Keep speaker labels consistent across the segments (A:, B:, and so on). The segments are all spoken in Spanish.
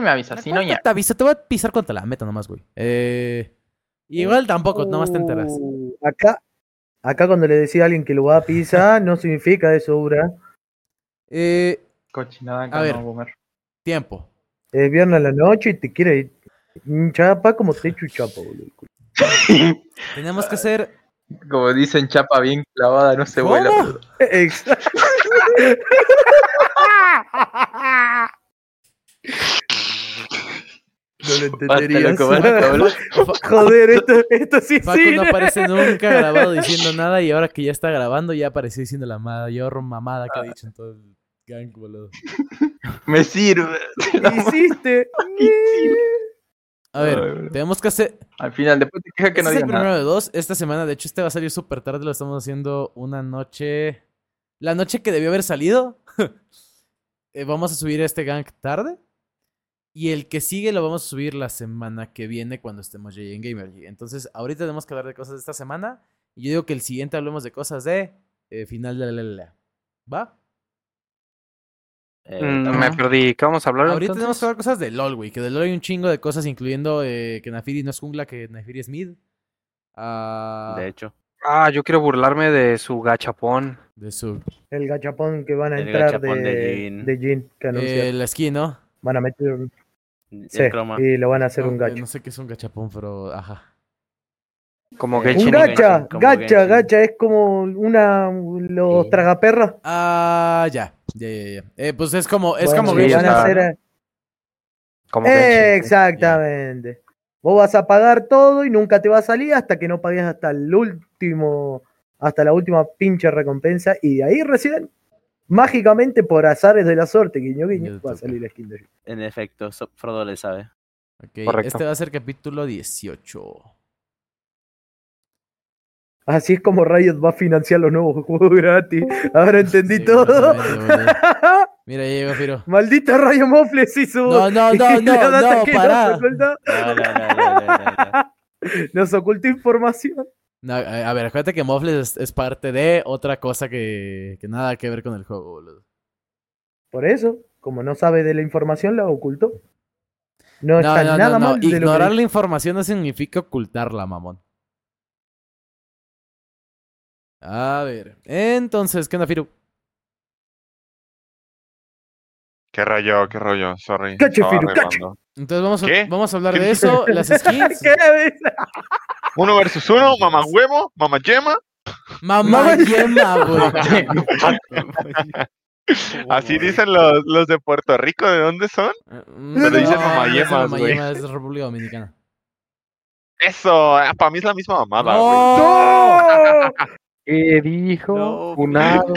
A: me avisas, si no ya.
B: Te aviso, te voy a pisar contra la meta nomás, güey. Eh, igual tampoco, nomás te enteras.
C: Uh, Acá, acá cuando le decía a alguien que lo va a pisar, no significa eso, Ura.
B: Eh,
A: Cochinada
B: A ver.
A: no,
B: tiempo.
C: Es viernes a la noche y te quiere ir. Chapa como te echo chapa, boludo.
B: Tenemos que hacer.
A: Como dicen, chapa bien clavada, no se vuela.
B: ¿Cómo?
A: boludo.
C: Exacto. No lo
A: Basta,
C: entenderías.
A: loco, basta, boludo.
C: Joder, esto, esto sí
B: Facu
C: sí.
B: no aparece nunca grabado diciendo nada y ahora que ya está grabando ya apareció diciendo la mayor mamada que ha dicho en todo el gang, boludo.
A: Me sirve.
C: Hiciste.
B: A ver, tenemos que hacer.
A: Al final, después te quejas que no
B: este es el primero
A: nada.
B: de dos. Esta semana, de hecho, este va a salir súper tarde. Lo estamos haciendo una noche. La noche que debió haber salido. Eh, vamos a subir este gang tarde. Y el que sigue lo vamos a subir la semana que viene cuando estemos ya en Gamergy. Entonces, ahorita tenemos que hablar de cosas de esta semana. Y yo digo que el siguiente hablemos de cosas de eh, final de la, la, la. ¿Va?
D: Eh,
E: Mm,
D: no.
E: me perdí. ¿Qué vamos a hablar
B: Ahorita
E: entonces?
B: tenemos que hablar cosas de LOL, güey. Que de LOL hay un chingo de cosas, incluyendo eh, que Nafiri no es jungla, que Nafiri es mid. Ah,
D: De hecho,
E: Ah, yo quiero burlarme de su gachapón.
B: de su.
C: El gachapón que van a
D: El
C: entrar de,
D: de Jin.
C: de Jin, que
B: eh, la skin, ¿no?
C: Van a meter Sí,
D: croma.
C: y lo van a hacer
B: No,
C: un
B: eh,
C: gacho.
B: No sé qué es un gachapón, pero ajá.
E: Como
D: Eh,
C: Un gacha,
D: como
C: gacha,
D: Genshin.
C: gacha, es como una. Los
D: Sí.
C: tragaperras.
B: Ah, ya. Ya, ya, ya. Eh, pues es como. Es
C: Bueno,
B: como
E: sí,
C: van a hacer.
E: Como Genshin.
C: Exactamente. Vos vas a pagar todo y nunca te va a salir hasta que no pagues hasta el último, hasta la última pinche recompensa y de ahí recién, mágicamente por azares de la suerte, guiño guiño, va a salir la skin de
D: En efecto, so- Frodo le sabe.
E: Correcto.
B: Este va a ser capítulo 18.
C: Así es como Riot va a financiar los nuevos juegos gratis. Ahora entendí
B: Sí,
C: todo.
B: Mira, llegó Firo.
C: Maldita Rayo Mofles hizo.
B: No, no, no, no, no, pará.
C: Nos ocultó,
D: No, no, no, no, no, no, no.
C: nos ocultó información.
B: No, a ver, acuérdate que Mofles es, es parte de otra cosa que, que nada que ver con el juego, boludo.
C: Por eso, como no sabe de la información, la ocultó. No,
B: No,
C: está
B: no,
C: nada
B: no, no.
C: mal de lo que
B: Ignorar la información no significa ocultarla, mamón. A ver, entonces, ¿qué onda, Firu?
F: ¿Qué rollo? ¿Qué rollo? Sorry.
C: Cache, Firu, cache.
B: Entonces vamos a,
F: ¿Qué?
B: vamos a hablar
F: ¿Qué
B: de eso, las skins.
C: ¿Qué?
F: Uno versus uno, mamá huevo, mamá yema.
B: Mamá yema, güey.
F: Así dicen los, los de Puerto Rico, ¿de dónde son?
B: Pero
F: dicen
B: no,
F: mamayemas,
B: no es
F: güey.
B: mamayema, es República Dominicana.
F: Eso, para mí es la misma mamada, güey.
B: ¡No!
E: ¿Qué dijo?
D: No,
E: Funado.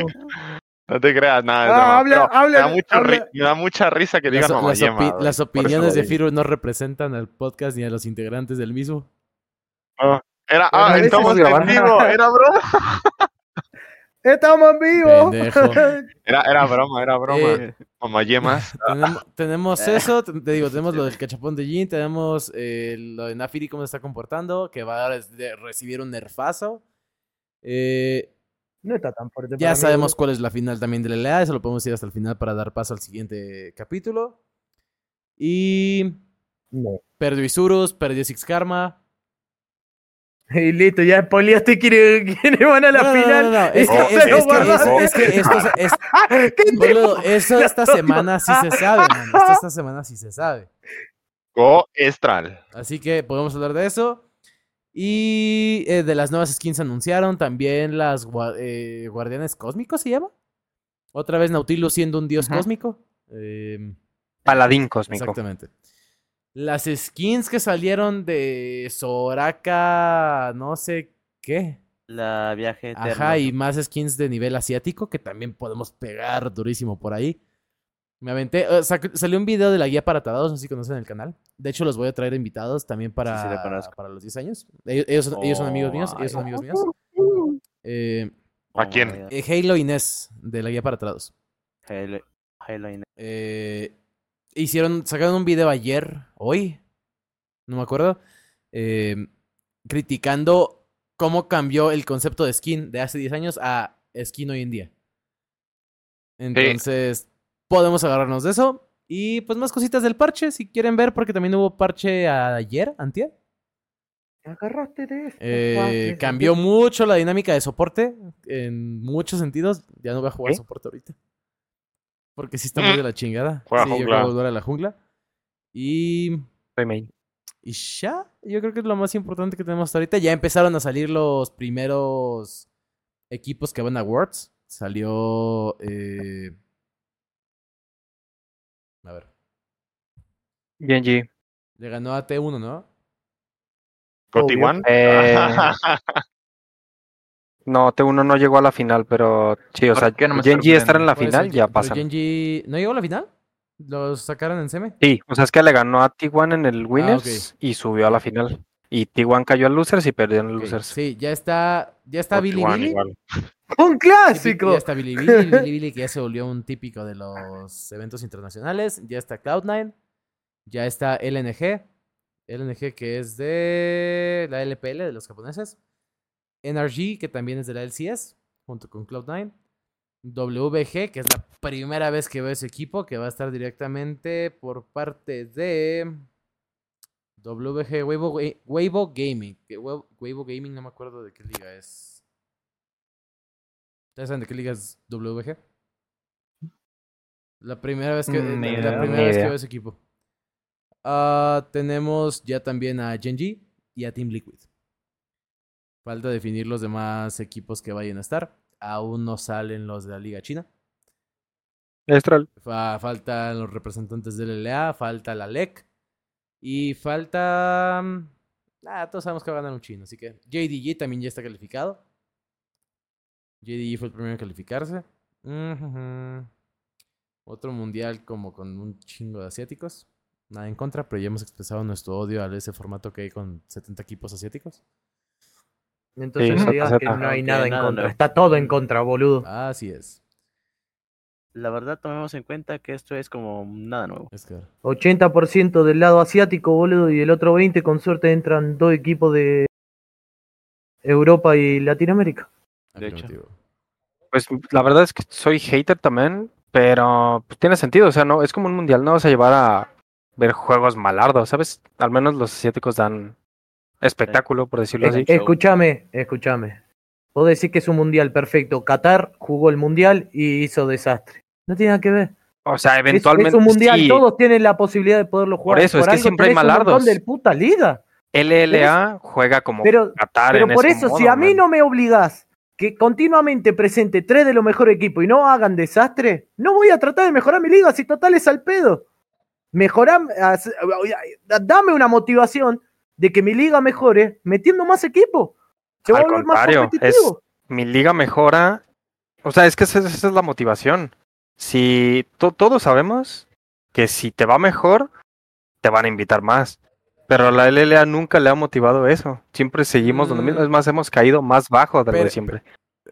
F: No te creas nada.
C: Ah,
F: broma,
C: habla- habla-
F: me, da mucha
C: habla-
F: ri- me da mucha risa que digan mamá
B: las
F: yema.
B: opi- las opiniones de. Firu no representan al podcast ni a los integrantes del mismo.
F: Era, ah, estamos en vivo, era broma.
C: Estamos en vivo.
B: Pendejo.
F: Era, era broma, era broma.
B: Eh,
F: Mamá yemas.
B: tenemos, tenemos eso, te, digo, tenemos lo del cachapón de Jin, tenemos eh, lo de Nafiri, cómo se está comportando, que va a recibir un nerfazo. Eh,
C: No está tan fuerte.
B: ya
C: mí,
B: sabemos cuál es la final también de la LA, eso lo podemos ir hasta el final para dar paso al siguiente capítulo. Y
C: No.
B: perdió Isurus, perdió Six Karma.
C: Y listo, ya spoileaste quiénes, quiénes van a la
B: No, no, no,
C: final.
B: no, no, Es que, es, que,
C: guarda-
B: es, es que esto es- es-
C: ¿Qué te-
B: boludo, eso esta semana sí se sabe, man. Esto esta semana sí se sabe.
F: Go Estral.
B: Así que podemos hablar de eso. Y eh, de las nuevas skins anunciaron también las eh, guardianes cósmicos, ¿se llama? Otra vez Nautilus siendo un dios cósmico. Eh,
E: Paladín cósmico.
B: exactamente. Las skins que salieron de Soraka, no sé qué.
D: La viaje eterno.
B: Ajá, y más skins de nivel asiático que también podemos pegar durísimo por ahí. Me aventé. sac- salió un video de la guía para tarados, no sé si conocen el canal. De hecho, los voy a traer invitados también para,
D: Sí, sí,
B: para los 10 años. Ellos, ellos son, ellos son amigos
D: Oh,
B: míos. Ellos son amigos míos. Eh,
F: ¿A quién?
D: Oh,
B: eh, Halo Inés, de la guía para tarados.
D: Halo, Halo Inés.
B: Eh, hicieron, sacaron un video ayer, hoy, no me acuerdo, eh, criticando cómo cambió el concepto de skin de hace 10 años a skin hoy en día. Entonces, podemos agarrarnos de eso. Y pues más cositas del parche, si quieren ver, porque también hubo parche ayer, antier.
C: Me agarraste de esto.
B: Eh, cambió mucho la dinámica de soporte en muchos sentidos. Ya no voy a jugar soporte ahorita. Porque sí está muy de la chingada.
F: Juega
B: sí, yo
F: jungla.
B: quiero volver a la jungla. Y,
E: Soy main.
B: y ya, yo creo que es lo más importante que tenemos hasta ahorita. Ya empezaron a salir los primeros equipos que van a Worlds. Salió... eh, A ver.
E: GNG.
B: Le ganó a T1, ¿no?
F: One.
E: Eh, no, T1 no llegó a la final, pero sí, o
A: ¿Por
E: sea,
A: qué no me
E: GNG estar en la
B: Por eso,
E: final ya pasa.
B: Genji- ¿No llegó a la final? ¿Los sacaron en seme?
E: Sí, o sea, es que le ganó a T1 en el Winners y subió a la final. Y T1 cayó al Losers y perdió en el Losers.
B: Sí, ya está, ya está
F: Goti
B: Billy Billy.
F: igual.
C: ¡Un clásico!
B: Ya está Billy Billy, Billy Billy, que ya se volvió un típico de los eventos internacionales. Ya está Cloud9. Ya está LNG. LNG que es de la LPL de los japoneses. NRG que también es de la LCS, junto con Cloud9. WG, que es la primera vez que veo ese equipo, que va a estar directamente por parte de WG Weibo, Weibo Gaming. Weibo Gaming no me acuerdo de qué liga es. ¿Ustedes saben de qué liga es WG? La primera vez que,
E: Mm,
B: la, primera vez que veo ese equipo. Ah, tenemos ya también a Genji y a Team Liquid. Falta definir los demás equipos que vayan a estar. Aún no salen los de la Liga China.
E: Estral.
B: Fa- faltan los representantes del LA, falta la LEC. Y falta. mm, Ah, todos sabemos que va a ganar un chino, así que. JDG también ya está calificado. JDG fue el primero en calificarse. Otro mundial como con un chingo de asiáticos. Nada en contra, pero ya hemos expresado nuestro odio a ese formato que hay con 70 equipos asiáticos.
C: Entonces
E: Sí,
C: no digas que no hay nada en
D: nada
C: contra. Está todo en contra, boludo.
B: Así es.
D: La verdad, tomemos en cuenta que esto es como nada nuevo.
B: Es claro.
C: 80% del lado asiático, boludo, y el otro 20% con suerte entran dos equipos de Europa y Latinoamérica.
D: De hecho.
E: Pues la verdad es que soy hater también, pero pues, tiene sentido. O sea, no, es como un mundial, no vas a llevar a ver juegos malardos, ¿sabes? Al menos los asiáticos dan espectáculo, por decirlo
C: Es-
E: así.
D: show.
C: escúchame, escúchame. Vos decís que es un mundial perfecto. Qatar jugó el mundial y hizo desastre. No tiene nada que ver.
E: O sea,
C: Es-
E: eventualmente.
C: es, un mundial,
E: sí,
C: todos tienen la posibilidad de poderlo jugar.
E: eso, es que siempre hay malardos.
C: de puta liga.
E: LLA juega como
C: Pero,
E: Qatar
C: pero
E: en
C: por
E: ese
C: eso, si a mí
E: man.
C: no me obligás que continuamente presente tres de los mejores equipos y no hagan desastre, no voy a tratar de mejorar mi liga si total es al pedo. Mejorar, dame una motivación de que mi liga mejore metiendo más equipos. Se va a
E: Al
C: volver más
E: contrario,
C: competitivo.
E: mi liga mejora. O sea, es que esa, esa es la motivación. Si to- todos sabemos que si te va mejor, te van a invitar más. Pero a la LLA nunca le ha motivado eso. Siempre seguimos donde mismo.
B: Mm.
E: Es más, hemos caído más bajo de lo
B: Pero-
E: de siempre.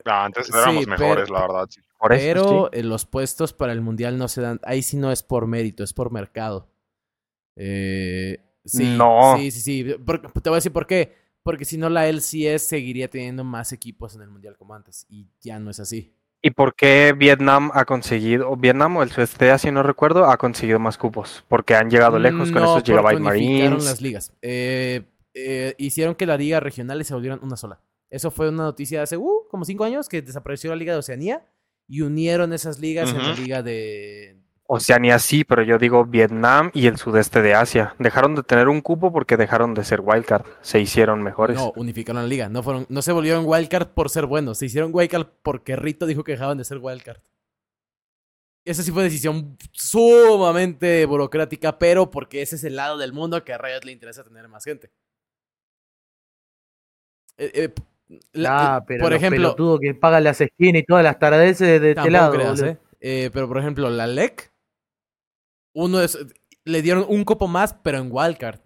F: Ah, antes
B: Sí,
F: éramos
B: pero-
F: mejores, la verdad. sí.
E: Por eso,
B: Pero
E: sí.
B: los puestos para el mundial no se dan. Ahí sí no es por mérito, es por mercado. Eh, sí,
E: No.
B: Sí, sí, sí. Por- te voy a decir por qué. Porque si no, la LCS seguiría teniendo más equipos en el mundial como antes. Y ya no es así.
E: ¿Y por qué Vietnam ha conseguido, o Vietnam o el sudeste Asia, no recuerdo, ha conseguido más cupos? Porque han llegado lejos con esos Gigabyte Marines.
B: las ligas. Eh, eh, hicieron que las ligas regionales se volvieran una sola. Eso fue una noticia hace uh, como cinco años que desapareció la liga de Oceanía y unieron esas ligas en la liga de,
E: Oceanía sí, pero yo digo Vietnam y el sudeste de Asia. Dejaron de tener un cupo porque dejaron de ser wildcard. Se hicieron mejores.
B: No, unificaron la liga. No, fueron, no se volvieron wildcard por ser buenos. Se hicieron wildcard porque Rito dijo que dejaban de ser wildcard. Esa sí fue decisión sumamente burocrática, pero porque ese es el lado del mundo que a Riot le interesa tener más gente. Eh, eh, la-
C: Ah, pero
B: por ejemplo,
C: que pagan las skins y todas las taradeces de este lado.
B: creas. ¿eh? Eh, Pero por ejemplo, la LEC, uno es, le dieron un cupo más, pero en wildcard.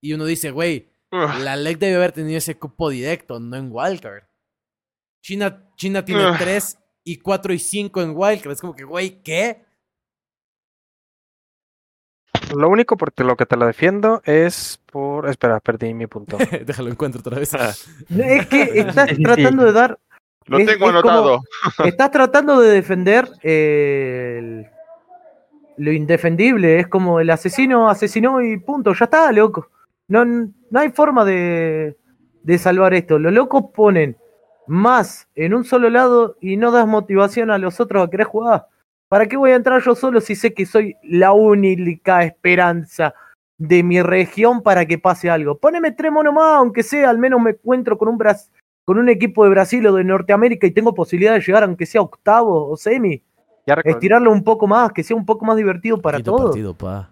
B: Y uno dice, güey. La LEC debe haber tenido ese cupo directo, no en Wildcard. China, China tiene
F: Ugh.
B: 3 y 4 y 5 en Wildcard. Es como que, güey, ¿qué?
E: Lo único por lo que te lo defiendo es por. Espera, perdí mi punto.
B: Déjalo encuentro otra vez.
C: Es que estás tratando de dar.
F: Lo
C: Es-
F: tengo
C: es como-
F: anotado.
C: Estás tratando de defender el, lo indefendible. Es como el asesino asesinó y punto, ya está, loco. No, no hay forma de, de salvar esto. Los locos ponen más en un solo lado y no das motivación a los otros a querer jugar. ¿Para qué voy a entrar yo solo si sé que soy la única esperanza de mi región para que pase algo? Poneme tres monos más, aunque sea, al menos me encuentro con un, Bras- con un equipo de Brasil o de Norteamérica y tengo posibilidad de llegar, aunque sea octavo o semi.
E: Ya.
C: Estirarlo un poco más, que sea un poco más divertido para todos.
B: partido, pa.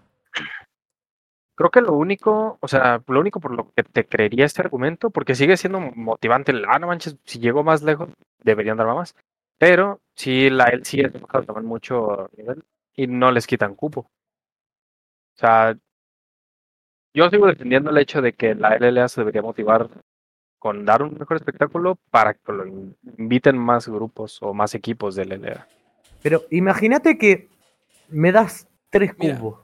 E: Creo que lo único, o sea, lo único por lo que te creería este argumento, porque sigue siendo motivante el, ah, no manches, si llego más lejos, deberían dar más. Pero sí, la LC es toman mucho nivel y no les quitan cupo. O sea, yo sigo defendiendo el hecho de que la LLA se debería motivar con dar un mejor espectáculo para que lo inviten más grupos o más equipos de LLA.
C: Pero imagínate que me das tres
B: Mira.
C: cubos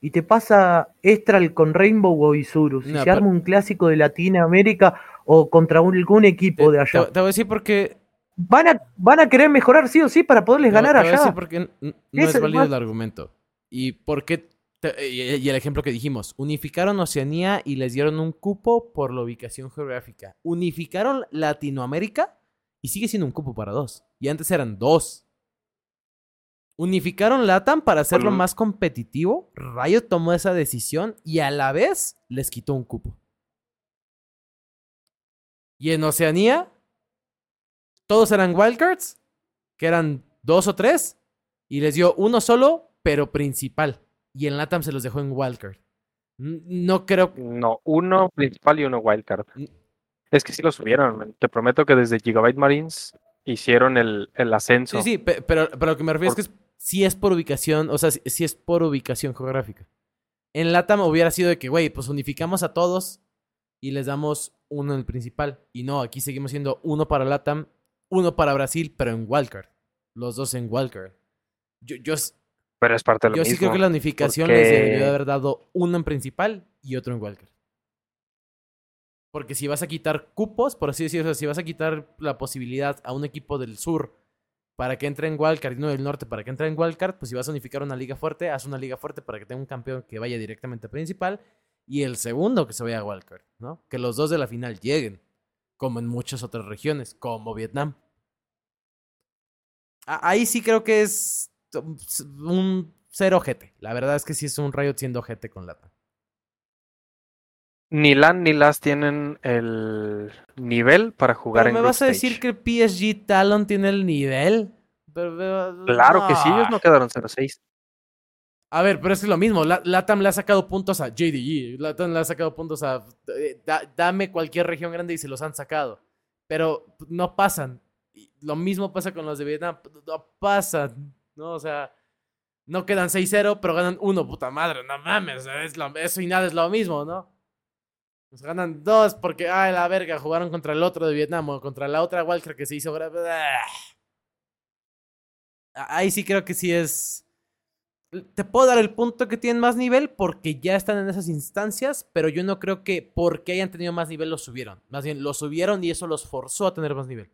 C: y te pasa Estral con Rainbow o Isurus y
B: No,
C: se arma un clásico de Latinoamérica o contra un- algún equipo de allá.
B: te voy a decir porque.
C: Van a, van a querer mejorar sí o sí para poderles
B: te-
C: ganar
B: te voy a decir
C: allá.
B: porque no
C: Es
B: es válido el argumento. Y por qué. te- y y el ejemplo que dijimos. Unificaron Oceanía y les dieron un cupo por la ubicación geográfica. Unificaron Latinoamérica y sigue siendo un cupo para dos. Y antes eran dos. Unificaron LATAM para hacerlo más competitivo. Riot tomó esa decisión y a la vez les quitó un cupo. Y en Oceanía, todos eran wildcards, que eran dos o tres, y les dio uno solo, pero principal. Y en LATAM se los dejó en wildcard. No creo.
E: No, uno principal y uno wildcard. Es que sí lo subieron, man. te prometo que desde Gigabyte Marines hicieron el, el ascenso.
B: Sí, sí, pe- pero, pero lo que me refiero es que es- sí es por ubicación, o sea, sí es por ubicación geográfica. En LATAM hubiera sido de que, güey, pues unificamos a todos y les damos uno en el principal. Y no, aquí seguimos siendo uno para LATAM, uno para Brasil, pero en wildcard. Los dos en wildcard. Yo, yo,
E: Pero es parte de lo
B: yo
E: mismo.
B: sí creo que la unificación
E: porque-
B: les debió de haber dado uno en principal y otro en wildcard. Porque si vas a quitar cupos, por así decirlo, o sea, si vas a quitar la posibilidad a un equipo del sur para que entre en wildcard y uno del norte para que entre en wildcard, pues si vas a unificar una liga fuerte, haz una liga fuerte para que tenga un campeón que vaya directamente a principal y el segundo que se vaya a wildcard, ¿no? Que los dos de la final lleguen, como en muchas otras regiones, como Vietnam. Ahí sí creo que es un cero ojete. La verdad es que sí es un Riot siendo ojete con lata.
E: Ni LAN ni LAS tienen el nivel para jugar
B: Pero
E: en
B: me vas a decir
E: stage.
B: que PSG Talon tiene el nivel. Pero-
E: Claro que sí, ellos no quedaron 0-6.
B: A ver, pero es lo mismo. La- Latam le ha sacado puntos a JDG. Latam le ha sacado puntos a. eh, da- dame cualquier región grande y se los han sacado. Pero no pasan. Lo mismo pasa con los de Vietnam. No pasan. ¿No? O sea. No quedan 6-0, pero ganan 1. Puta madre, no mames. es lo- eso y nada es lo mismo, ¿no? Nos ganan 2 porque, ay, la verga, jugaron contra el otro de Vietnam o contra la otra Walker que se hizo. Ah. Ahí sí creo que sí es. Te puedo dar el punto que tienen más nivel porque ya están en esas instancias, pero yo no creo que porque hayan tenido más nivel los subieron. Más bien, los subieron y eso los forzó a tener más nivel.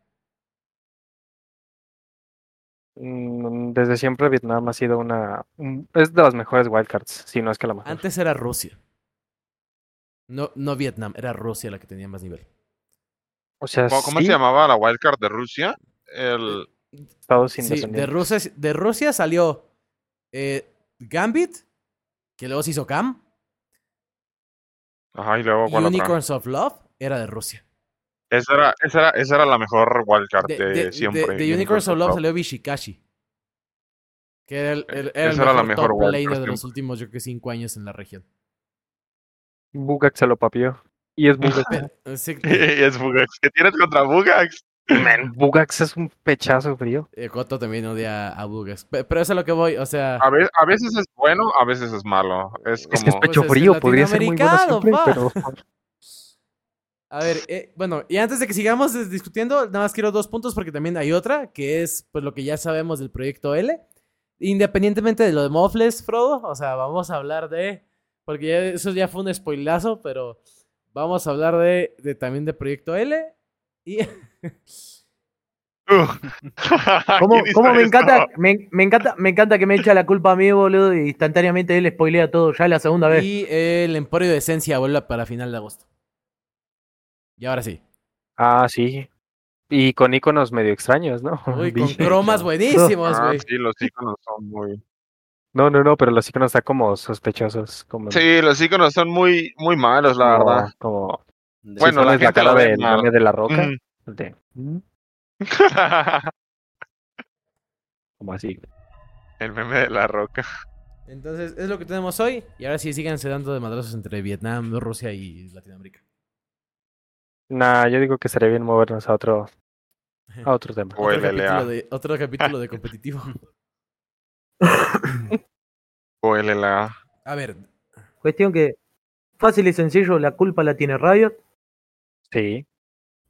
E: Mm, Desde siempre Vietnam ha sido una... un- Es de las mejores wildcards, si no es que la mejor.
B: Antes era Rusia. No, no Vietnam, era Rusia la que tenía más nivel.
E: O sea,
F: ¿Cómo, cómo
E: sí,
F: se llamaba la wildcard de Rusia? El...
E: Estados
B: Sí, de. Rusia, de Rusia salió eh, Gambit, que luego se hizo Cam,
F: Ajá, y luego
B: y
F: ¿cuál otra?
B: Unicorns of Love era de Rusia.
F: Esa era, esa, era, esa era la mejor wildcard
B: De,
F: de,
B: de-
F: siempre.
B: de- de Unicorns of Love salió Bishikashi. Que era el, el- era el
F: Esa era la
B: mejor, top
F: wildcard
B: laner de los últimos, yo creo que cinco años en la región.
E: Bugak se lo papió. Y es Bugak.
B: Sí,
F: es Bugax. ¿Qué tienes contra Bugax?
E: Man, Bugax es un pechazo frío.
B: eh, Coto también odia a Bugas. Pe- Pero eso es a lo que voy, o sea...
F: A, ve- a veces es bueno, a veces es malo. Es como...
E: Es que es pecho
B: Pues es
E: frío, podría ser muy bueno siempre,
B: pa.
E: pero...
B: A ver, eh, bueno, y antes de que sigamos discutiendo, nada más quiero dos puntos porque también hay otra, que es pues lo que ya sabemos del proyecto L. Independientemente de lo de Mofles, Frodo, o sea, vamos a hablar de, porque ya- eso ya fue un spoilazo, pero vamos a hablar de, de también de proyecto L. Y
C: ¿Cómo,
F: ¿Quién
C: cómo
F: hizo
C: me encanta, me, me encanta, me encanta que me echa la culpa a mí, boludo, y instantáneamente él spoilea todo, ya la segunda vez.
B: Y el Emporio de Esencia vuelve para final de agosto. Y ahora sí.
E: Ah, sí. Y con iconos medio extraños, ¿no?
B: Uy, con cromas buenísimos,
F: Ah,
B: güey.
F: sí, los iconos son muy.
E: No, no, no, pero los iconos están como sospechosos. Como,
F: Sí, los iconos son muy, muy malos, la
E: como-
F: verdad.
E: Como,
D: De-
F: Bueno, la
E: la cara
F: lo ve
E: del
F: mal.
E: meme de la roca. De- como así.
F: El meme de la roca.
B: Entonces, es lo que tenemos hoy. Y ahora sí, síganse dando de madrazos entre Vietnam, Rusia y Latinoamérica.
E: Nah, yo digo que sería bien movernos a otro, a otro tema.
B: Otro capítulo, de, otro capítulo de competitivo.
F: O LLA.
B: A ver,
C: Cuestión que, fácil y sencillo, la culpa la tiene Riot.
E: Sí.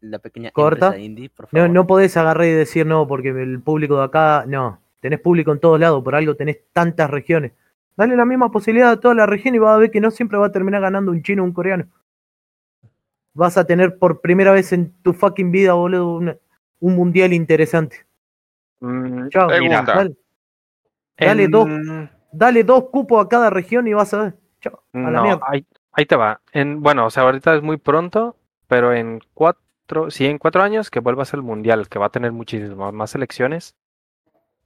D: La pequeña
C: Corta.
D: empresa indie, por
C: No,
D: favor.
C: no podés agarrar y decir no, porque el público de acá, no. Tenés público en todos lados, por algo tenés tantas regiones. Dale la misma posibilidad a toda la región y vas a ver que no siempre va a terminar ganando un chino o un coreano. Vas a tener por primera vez en tu fucking vida, boludo, una- un mundial interesante.
E: Mm,
C: Chao.
F: Pregunta.
C: Dale,
E: en-
C: dos. dale dos cupos a cada región y vas a ver. A
E: No, ahí, ahí te va. En, bueno, o sea, ahorita es muy pronto, pero en cuatro, sí, en cuatro años que vuelvas al mundial, que va a tener muchísimas más selecciones,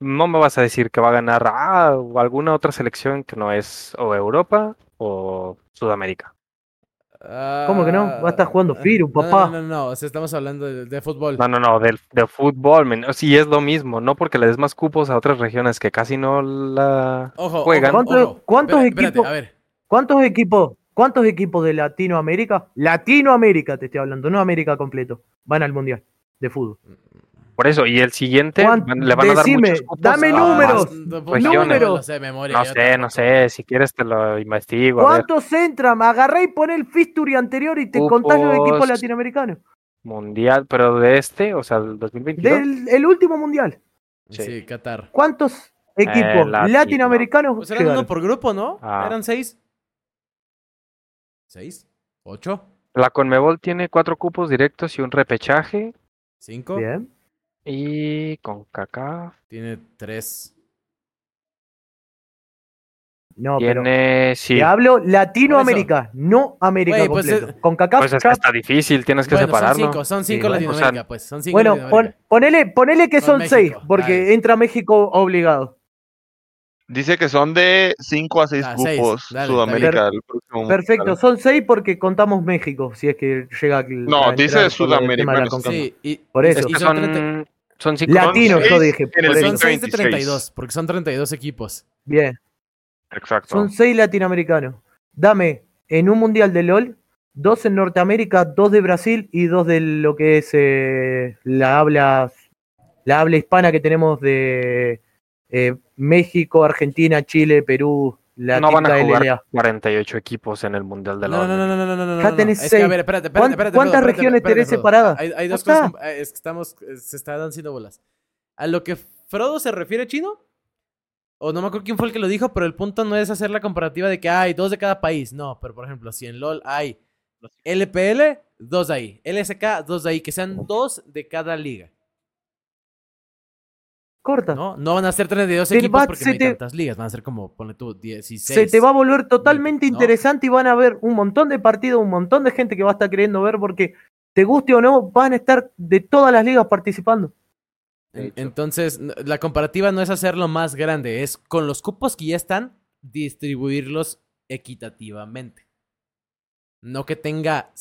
E: no me vas a decir que va a ganar ah, alguna otra selección que no es o Europa o Sudamérica.
C: ¿Cómo que no? Va a estar jugando Firu,
B: No,
C: papá.
B: No, no, no, o sea, estamos hablando de, de fútbol.
E: No, no, no, del, de fútbol, men. Sí, es lo mismo, no porque le des más cupos a otras regiones que casi no la
B: Ojo,
E: juegan.
B: ojo,
C: ¿Cuántos-
B: ojo.
C: cuántos
B: Espera- espérate,
C: equipos-
B: A ver,
C: ¿Cuántos equipos, cuántos equipos de Latinoamérica, Latinoamérica te estoy hablando, no América completo, van al mundial de fútbol?
E: Por eso, y el siguiente
C: ¿Cuán-
E: van- le van a dar
C: decime,
E: muchos cupos
C: dame
E: a
C: números,
E: más
B: no
C: números.
B: sé de memoria,
E: No sé, no sé, si quieres te lo investigo. a ver.
C: ¿Cuántos entran? Agarré y poné el fixture anterior y te contás los equipos latinoamericanos.
E: Mundial, pero de este, o sea, del 2022.
C: Del el último mundial.
B: Sí,
E: Sí.
B: Qatar.
C: ¿Cuántos equipos
E: latino.
C: latinoamericanos
B: Pues eran uno por grupo, ¿no?
E: Ah.
B: Eran seis. ¿Seis? ¿Ocho?
E: La Conmebol tiene cuatro cupos directos y un repechaje.
B: ¿Cinco?
C: Bien.
E: Y con CACAF
B: Tiene tres.
C: No, pero
E: tiene. Sí,
C: te hablo Latinoamérica, no América
B: Güey, pues
C: completo.
B: es-
C: Con CACAF,
E: pues es que
C: chao.
E: está difícil, tienes que
B: Bueno,
E: separarlo.
B: son cinco, son cinco
C: Sí,
B: Latinoamérica,
E: o sea,
B: pues. Son cinco
C: Bueno, pon-
B: Latinoamérica.
C: ponele, ponele que
B: Con
C: son
B: México,
C: seis, porque
B: dale.
C: entra México obligado.
F: Dice que son de 5 a 6
B: Ah, seis,
F: grupos
B: dale,
F: Sudamérica
C: está
F: el próximo
C: Perfecto,
F: mundial.
C: son seis porque contamos México, si es que llega
F: No, dice Sudamérica.
B: Sí, y,
C: Por eso.
B: Y son,
E: son,
B: 30
E: son cinco.
C: Latino,
F: seis
C: yo dije.
B: son seis de
F: 26.
B: 32, porque son 32 equipos.
C: Bien,
F: Exacto.
C: son seis latinoamericanos. Dame en un mundial de LOL, dos en Norteamérica, dos de Brasil y dos de lo que es eh, la habla la habla hispana que tenemos de eh, México, Argentina, Chile, Perú, la
E: No van a jugar
C: LLA.
E: 48 equipos en el Mundial de la
B: No, no, no, no, no, no, no, no. Es que, a ver, espérate, espérate,
C: ¿Cuán-
B: espérate.
C: cuántas
B: Frodo,
C: regiones
B: espérate,
C: tenés separadas?
B: Hay, hay dos cosas. eh, Es que estamos. eh, Se están haciendo bolas. A lo que Frodo se refiere, chino. O no me acuerdo quién fue el que lo dijo, pero el punto no es hacer la comparativa de que hay dos de cada país. No, pero por ejemplo, si en LOL hay LPL, dos de ahí. LSK, dos de ahí. Que sean dos de cada liga.
C: Corta.
B: ¿No? No van a ser 32
C: Te
B: equipos porque no hay
C: te-
B: tantas ligas. Van a ser como, ponle tú, 16.
C: Se te va a volver totalmente
B: ¿no?
C: interesante y van a ver un montón de partidos, un montón de gente que va a estar queriendo ver porque te guste o no, van a estar de todas las ligas participando.
B: En- Entonces, la comparativa no es hacerlo más grande, es con los cupos que ya están, distribuirlos equitativamente. No que tenga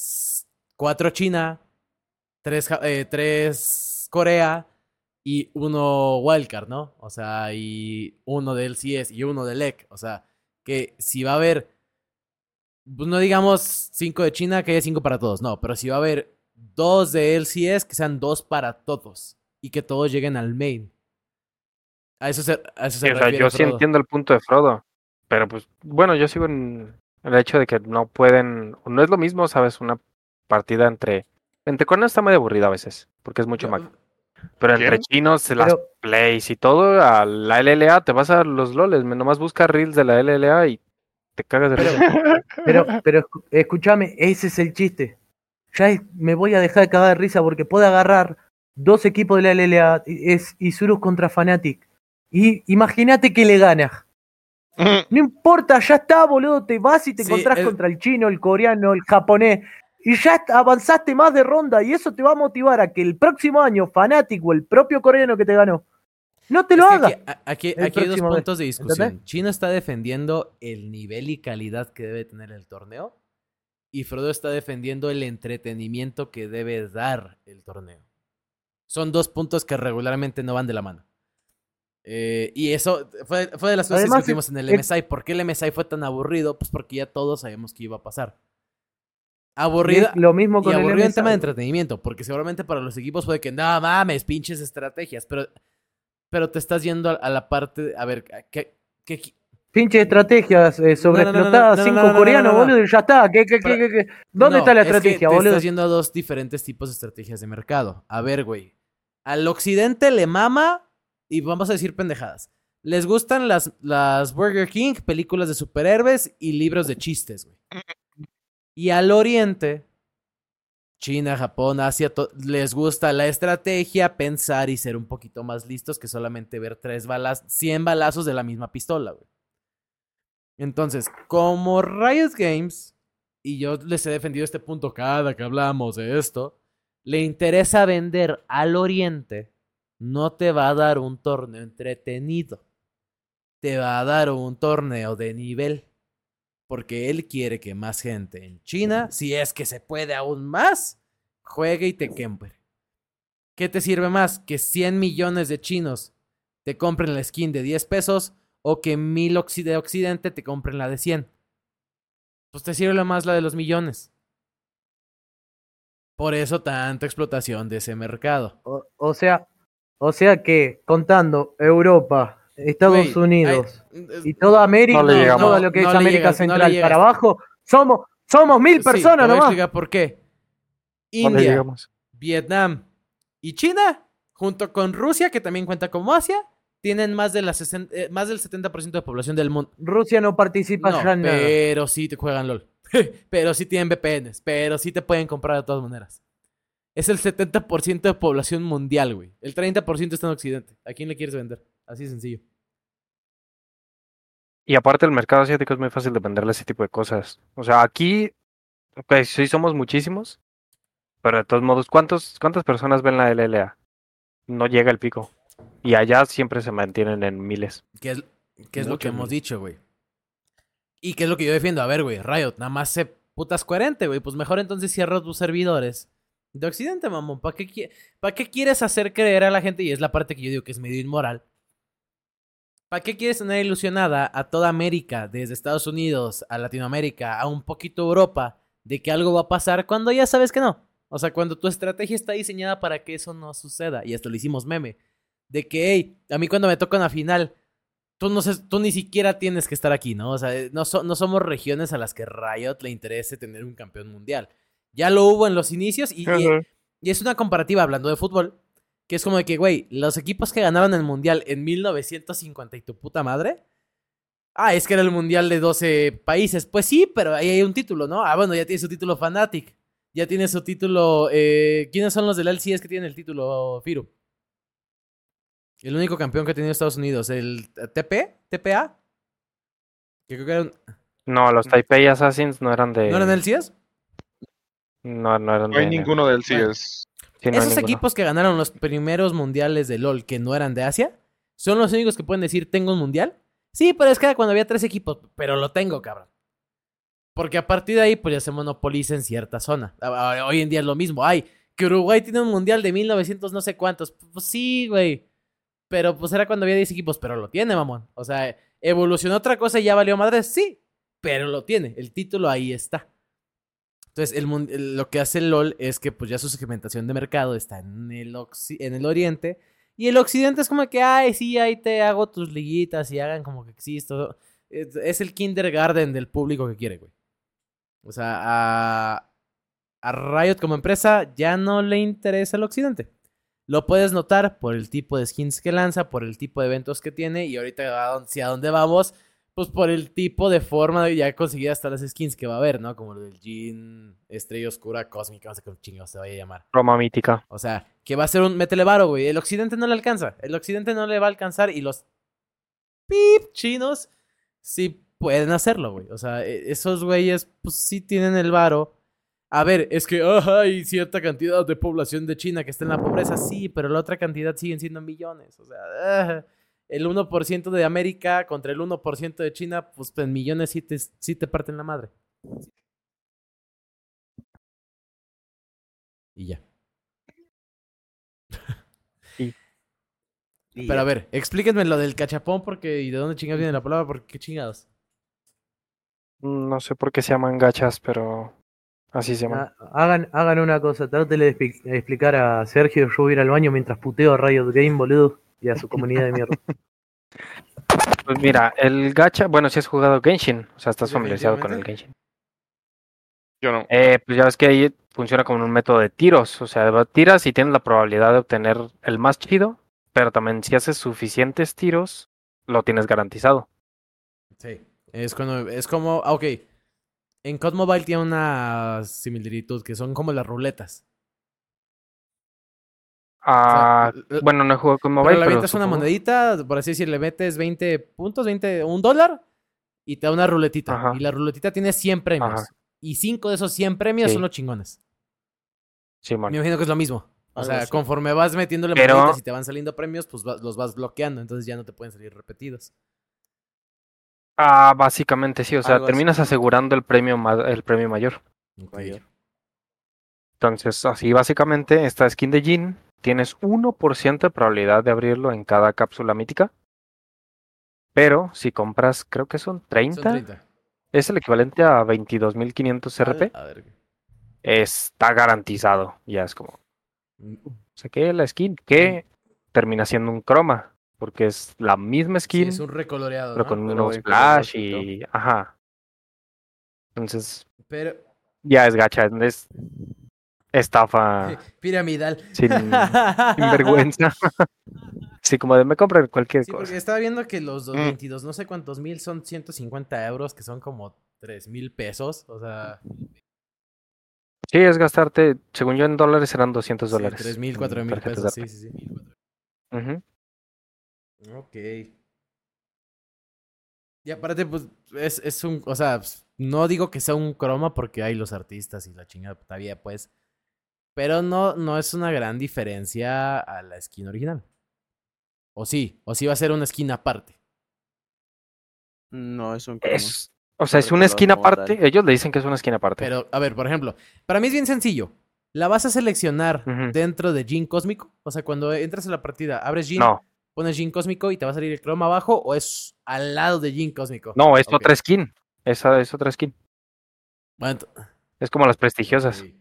B: cuatro China, tres, eh, tres Corea y uno Wildcard, ¿no? O sea, y uno del CS y uno del EC. O sea, que si va a haber, pues no digamos cinco de China, que haya cinco para todos, no, pero si va a haber dos de LCS, que sean dos para todos y que todos lleguen al main. A eso se, a eso se
E: Sí, o sea,
B: refiere
E: yo sí entiendo el punto de Frodo, pero pues bueno, yo sigo en el hecho de que no pueden, no es lo mismo, sabes, una partida entre entre está muy aburrida a veces, porque es mucho
B: Yo-
E: más. Pero entre chinos, las
C: Pero-
E: plays y todo, a la LLA te vas a los loles, nomás busca reels de la LLA y te cagas de
C: Pero-
E: risa.
C: Pero, pero escúchame, ese es el chiste. Ya es- me voy a dejar de cagar de risa porque puede agarrar dos equipos de la LLA, es Isurus contra Fnatic. Y imagínate que le ganas. No importa, ya está, boludo, te vas y te
B: Sí,
C: encontrás
B: el-
C: contra el chino, el coreano, el japonés. Y ya avanzaste más de ronda y eso te va a motivar a que el próximo año Fnatic o el propio coreano que te ganó no te lo
B: Es
C: haga.
B: Aquí, hay dos puntos de discusión.
C: ¿entendés?
B: Chino está defendiendo el nivel y calidad que debe tener el torneo. Y Frodo está defendiendo el entretenimiento que debe dar el torneo. Son dos puntos que regularmente no van de la mano. Eh, y eso fue, fue de las cosas
C: Además,
B: que discutimos en el
C: el-
B: MSI. ¿Por qué el MSI fue tan aburrido? Pues porque ya todos sabemos que iba a pasar.
C: Y
B: Aburrido,
C: es lo mismo
B: y
C: con el
B: aburrido en tema de entretenimiento, porque seguramente para los equipos puede que, no mames, pinches estrategias, pero, pero te estás yendo a, a la parte, a ver, ¿qué, qué,
C: Pinche estrategias eh, sobreexplotadas,
B: no, no,
C: cinco
B: no, no,
C: coreanos,
B: no, no.
C: boludo, y ya está. ¿Qué, qué, qué,
B: Pero-
C: qué, qué? ¿Dónde está la
B: es que
C: estrategia,
B: te
C: boludo?
B: estás yendo a dos diferentes tipos de estrategias de mercado. A ver, güey. Al occidente le mama, y vamos a decir pendejadas. Les gustan las, las Burger King, películas de superhéroes y libros de chistes, güey. Y al oriente, China, Japón, Asia, les gusta la estrategia, pensar y ser un poquito más listos que solamente ver tres balas, 100 balazos de la misma pistola, güey. Entonces, como Riot Games, y yo les he defendido este punto cada que hablamos de esto, le interesa vender al oriente, no te va a dar un torneo entretenido. Te va a dar un torneo de nivel. Porque él quiere que más gente en China, si es que se puede aún más, juegue y te quembre. ¿Qué te sirve más? ¿Que 100 millones de chinos te compren la skin de 10 pesos o que mil occi- de Occidente te compren la de 100? Pues te sirve más la de los millones. Por eso tanta explotación de ese mercado.
C: O, o sea, o sea que contando Europa, Estados Unidos y toda América,
E: No
C: todo lo que
B: No
C: es América
B: llegas,
C: Central para abajo, somos, somos mil
B: Sí,
C: personas
B: a
C: nomás.
B: por qué. India. Vietnam y China, junto con Rusia, que también cuenta como Asia, tienen más, de la 60 eh, más del 70% de población del mundo.
C: Rusia no participa
B: No,
C: en nada.
B: pero sí te juegan LOL. pero sí tienen VPNs, pero sí te pueden comprar de todas maneras. Es el 70% de población mundial, güey. El 30% está en Occidente. ¿A quién le quieres vender? Así de sencillo.
E: Y aparte el mercado asiático es muy fácil de venderle ese tipo de cosas. O sea, aquí, ok, sí somos muchísimos, pero de todos modos, ¿cuántos, ¿cuántas personas ven la LLA? No llega el pico. Y allá siempre se mantienen en miles.
B: ¿Qué es, qué es lo que hemos dicho, güey? ¿Y qué es lo que yo defiendo? A ver, güey, Riot, nada más se putas coherente, güey. Pues mejor entonces cierra tus servidores de Occidente, mamón. ¿Para qué, qui- ¿Para qué quieres hacer creer a la gente? Y es la parte que yo digo que es medio inmoral. ¿Para qué quieres tener ilusionada a toda América, desde Estados Unidos a Latinoamérica, a un poquito Europa, de que algo va a pasar cuando ya sabes que no? O sea, cuando tu estrategia está diseñada para que eso no suceda. Y hasta lo hicimos meme. De que, hey, a mí cuando me toca una final, tú, no sé, tú ni siquiera tienes que estar aquí, ¿no? O sea, no, so- no somos regiones a las que Riot le interese tener un campeón mundial. Ya lo hubo en los inicios y, y- y es una comparativa hablando de fútbol, que es como de que, güey, los equipos que ganaron el mundial en 1950 y tu puta madre. Ah, es que era el mundial de 12 países. Pues sí, pero ahí hay un título, ¿no? Ah, bueno, ya tiene su título Fanatic. Ya tiene su título. eh, ¿Quiénes son los del LCS que tienen el título, Firu? El único campeón que ha tenido Estados Unidos, el TP, TPA. Que creo que era un-
E: No, los Taipei Assassins no eran de.
B: ¿No eran LCS?
E: No, no eran
F: No hay
E: de.
F: ninguno del. CS.
E: Sí, no hay
B: Esos equipos que ganaron los primeros mundiales de LOL que no eran de Asia, son los únicos que pueden decir, tengo un mundial. Sí, pero es que era cuando había tres equipos, pero lo tengo, cabrón. Porque a partir de ahí, pues ya se monopoliza en cierta zona. Hoy en día es lo mismo. Ay, que Uruguay tiene un mundial de 1900 no sé cuántos. Pues sí, güey. Pero pues era cuando había 10 equipos, pero lo tiene, mamón. O sea, evolucionó otra cosa y ya valió madre. Sí, pero lo tiene. El título ahí está. Entonces, el, lo que hace el LOL es que pues ya su segmentación de mercado está en el, occi- en el oriente. Y el occidente es como que, ay, sí, ahí te hago tus liguitas y hagan como que existo. Es, el kindergarten del público que quiere, güey. O sea, a, a Riot como empresa ya no le interesa el occidente. Lo puedes notar por el tipo de skins que lanza, por el tipo de eventos que tiene y ahorita a dónde- hacia dónde vamos, Pues por el tipo de forma de ya conseguir hasta las skins que va a haber, ¿no? Como el del Jean, Estrella Oscura Cósmica, no sé cómo chingados se vaya a llamar.
E: Roma mítica.
B: O sea, que va a ser un métele varo, güey. El occidente no le alcanza. El occidente no le va a alcanzar y los pip chinos sí pueden hacerlo, güey. O sea, e- esos güeyes, pues sí tienen el varo. A ver, es que hay cierta cantidad de población de China que está en la pobreza, sí, pero la otra cantidad siguen siendo millones. O sea, ah, el 1% de América contra el 1% de China, pues en millones sí te, sí te parten la madre. Y ya.
D: Y
B: Pero
D: ya.
B: a ver, explíquenme lo del cachapón porque y de dónde chingados viene la palabra, porque qué chingados.
E: No sé por qué se llaman gachas, pero así se llaman.
C: Ah, Hagan, hagan una cosa, expli- de explicar a Sergio yo voy a ir al baño mientras puteo a Riot Game, boludo, y a su comunidad de mierda.
E: Pues mira, el gacha, bueno, si has jugado Genshin, o sea, estás familiarizado con el. Genshin.
F: Yo no.
E: Eh, pues ya ves que ahí funciona como un método de tiros, o sea, tiras y tienes la probabilidad de obtener el más chido, pero también si haces suficientes tiros, lo tienes garantizado.
B: Sí. Es cuando, es como, ah, ok. En COD Mobile tiene una similitud que son como las ruletas.
E: Ah, bueno, no he jugado con
B: Pero
E: mobile,
B: le
E: pero
B: avientas una
E: supongo-
B: monedita, por así decir, le metes 20 puntos, 20, un dólar, y te da una ruletita.
E: Ajá.
B: Y la ruletita tiene 100 premios.
E: Ajá.
B: Y 5 de esos 100 premios
E: Sí.
B: son los chingones.
E: Sí,
B: Me
E: man.
B: imagino que es lo mismo. O sea, conforme vas metiéndole
E: Pero-
B: moneditas y te van saliendo premios, pues va- los vas bloqueando, entonces ya no te pueden salir repetidos.
E: Ah, básicamente sí, o sea,
D: Algo así.
E: terminas asegurando el premio, ma- el premio mayor.
D: Mayor.
E: Entonces, así básicamente, esta skin de Jin, tienes 1% de probabilidad de abrirlo en cada cápsula mítica. Pero si compras, creo que son 30,
B: Son 30.
E: es el equivalente a 22.500 RP,
B: A ver.
E: está garantizado. Ya es como, saqué la skin que termina siendo un croma, porque es la misma
B: Sí,
E: skin,
B: es un recoloreado.
E: pero
B: ¿no?
E: con
D: Pero
E: flash
D: rosito.
E: y... Ajá. Entonces,
B: Pero.
E: ya es gacha, es estafa
B: Piramidal.
E: sin, sin vergüenza. Sí, como de me compran cualquier
B: Sí,
E: cosa.
B: porque estaba viendo que los dos-
F: Mm.
B: 22, no sé cuántos mil, son 150 euros, que son como 3 mil pesos. O sea,
E: Sí, es gastarte, según yo en dólares eran 200 dólares.
B: 3 mil,
E: en
B: 4 mil pesos. Sí, sí, sí.
E: Ujú.
B: Ok. Y aparte, pues, es, es un, o sea, pues, no digo que sea un croma porque hay los artistas y la chingada todavía, pues. Pero no, no es una gran diferencia a la skin original. O sí, o sí va a ser una skin aparte.
D: No, es un.
E: Es, o sea, es una
D: tal.
E: aparte. Ellos le dicen que es una esquina aparte.
B: Pero, a ver, por ejemplo, para mí es bien sencillo. ¿La vas a seleccionar dentro de Jean Cósmico? O sea, cuando entras a la partida, abres Jean,
E: no,
B: pones Jean Cósmico y te va a salir el croma abajo o es al lado de Jean Cósmico.
E: no, es otra skin. Esa es otra skin.
B: Bueno,
E: Es como las prestigiosas.
B: sí.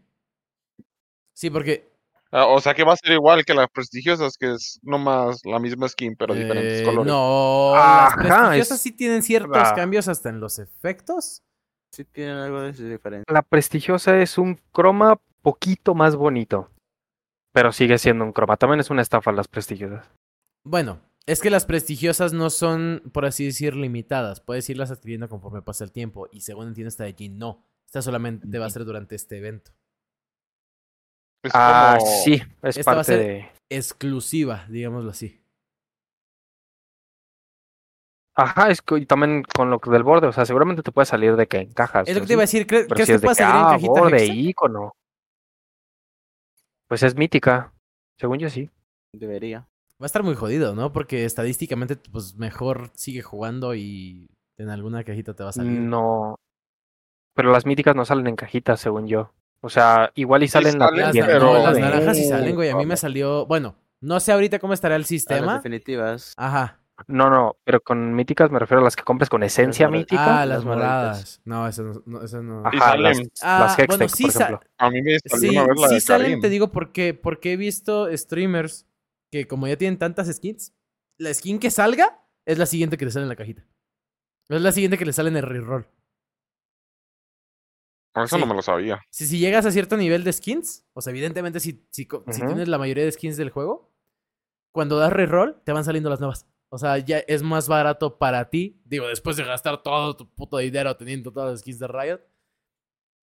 B: Sí, porque
F: Ah, O sea que va a ser igual que las prestigiosas, que es nomás la misma skin, pero diferentes
B: Eh,
F: colores.
B: No,
E: Ajá,
B: las prestigiosas
E: es-
B: sí tienen ciertos
E: Ah.
B: cambios hasta en los efectos.
D: Sí tienen algo de diferente.
E: La prestigiosa es un croma poquito más bonito. Pero sigue siendo un croma. También es una estafa las prestigiosas.
B: Bueno, es que las prestigiosas no son, por así decir, limitadas. Puedes irlas adquiriendo conforme pasa el tiempo. Y según entiendo, esta de Jean no. Esta solamente va a ser durante este evento.
F: Es
E: Ah,
F: como-
E: sí, es
B: Esta va a
E: parte
B: ser-
E: de.
B: Exclusiva, digámoslo así.
E: Ajá, es que- y también con lo del borde. O sea, seguramente te puede salir de que encajas.
B: Es lo que te iba a decir. ¿cre-
E: Pero
B: ¿Crees
E: si
B: que
E: es de
B: pueda
E: que,
B: salir en
E: ah,
B: cajita
E: borde,
B: Hexa?
E: ícono. Pues es mítica. Según yo sí.
D: Debería.
B: Va a estar muy jodido, ¿no? Porque estadísticamente, pues mejor sigue jugando y en alguna cajita te va a salir.
E: No. Pero las míticas no salen en cajitas, según yo. O sea, igual y
F: Sí
E: salen la
B: Las,
F: pero-
B: no, las naranjas sí salen, güey. A mí me salió. Bueno, no sé ahorita cómo estará el
D: las
B: sistema.
D: definitivas.
B: Ajá.
E: No, no, pero con míticas me refiero a las que compres con esencia mítica.
B: Ah, las
D: las
B: moradas. No, eso no. no, eso no.
E: Ajá,
F: salen.
E: las,
B: Ah,
E: las Hextech,
B: bueno, sí
E: por ejemplo.
F: A mí me salió
B: Sí,
F: una vez la
B: sí
F: de
B: salen,
F: Karim.
B: te digo, porque, porque he visto streamers que como ya tienen tantas skins, la skin que salga es la siguiente que le sale en la cajita. Es la siguiente que le sale en el reroll.
F: Eso
B: sí.
F: no me lo sabía.
B: Si, si llegas a cierto nivel de skins, o sea, evidentemente si, si, tienes la mayoría de skins del juego, cuando das reroll, te van saliendo las nuevas. O sea, ya es más barato para ti. Digo, después de gastar todo tu puto dinero teniendo todas las skins de Riot.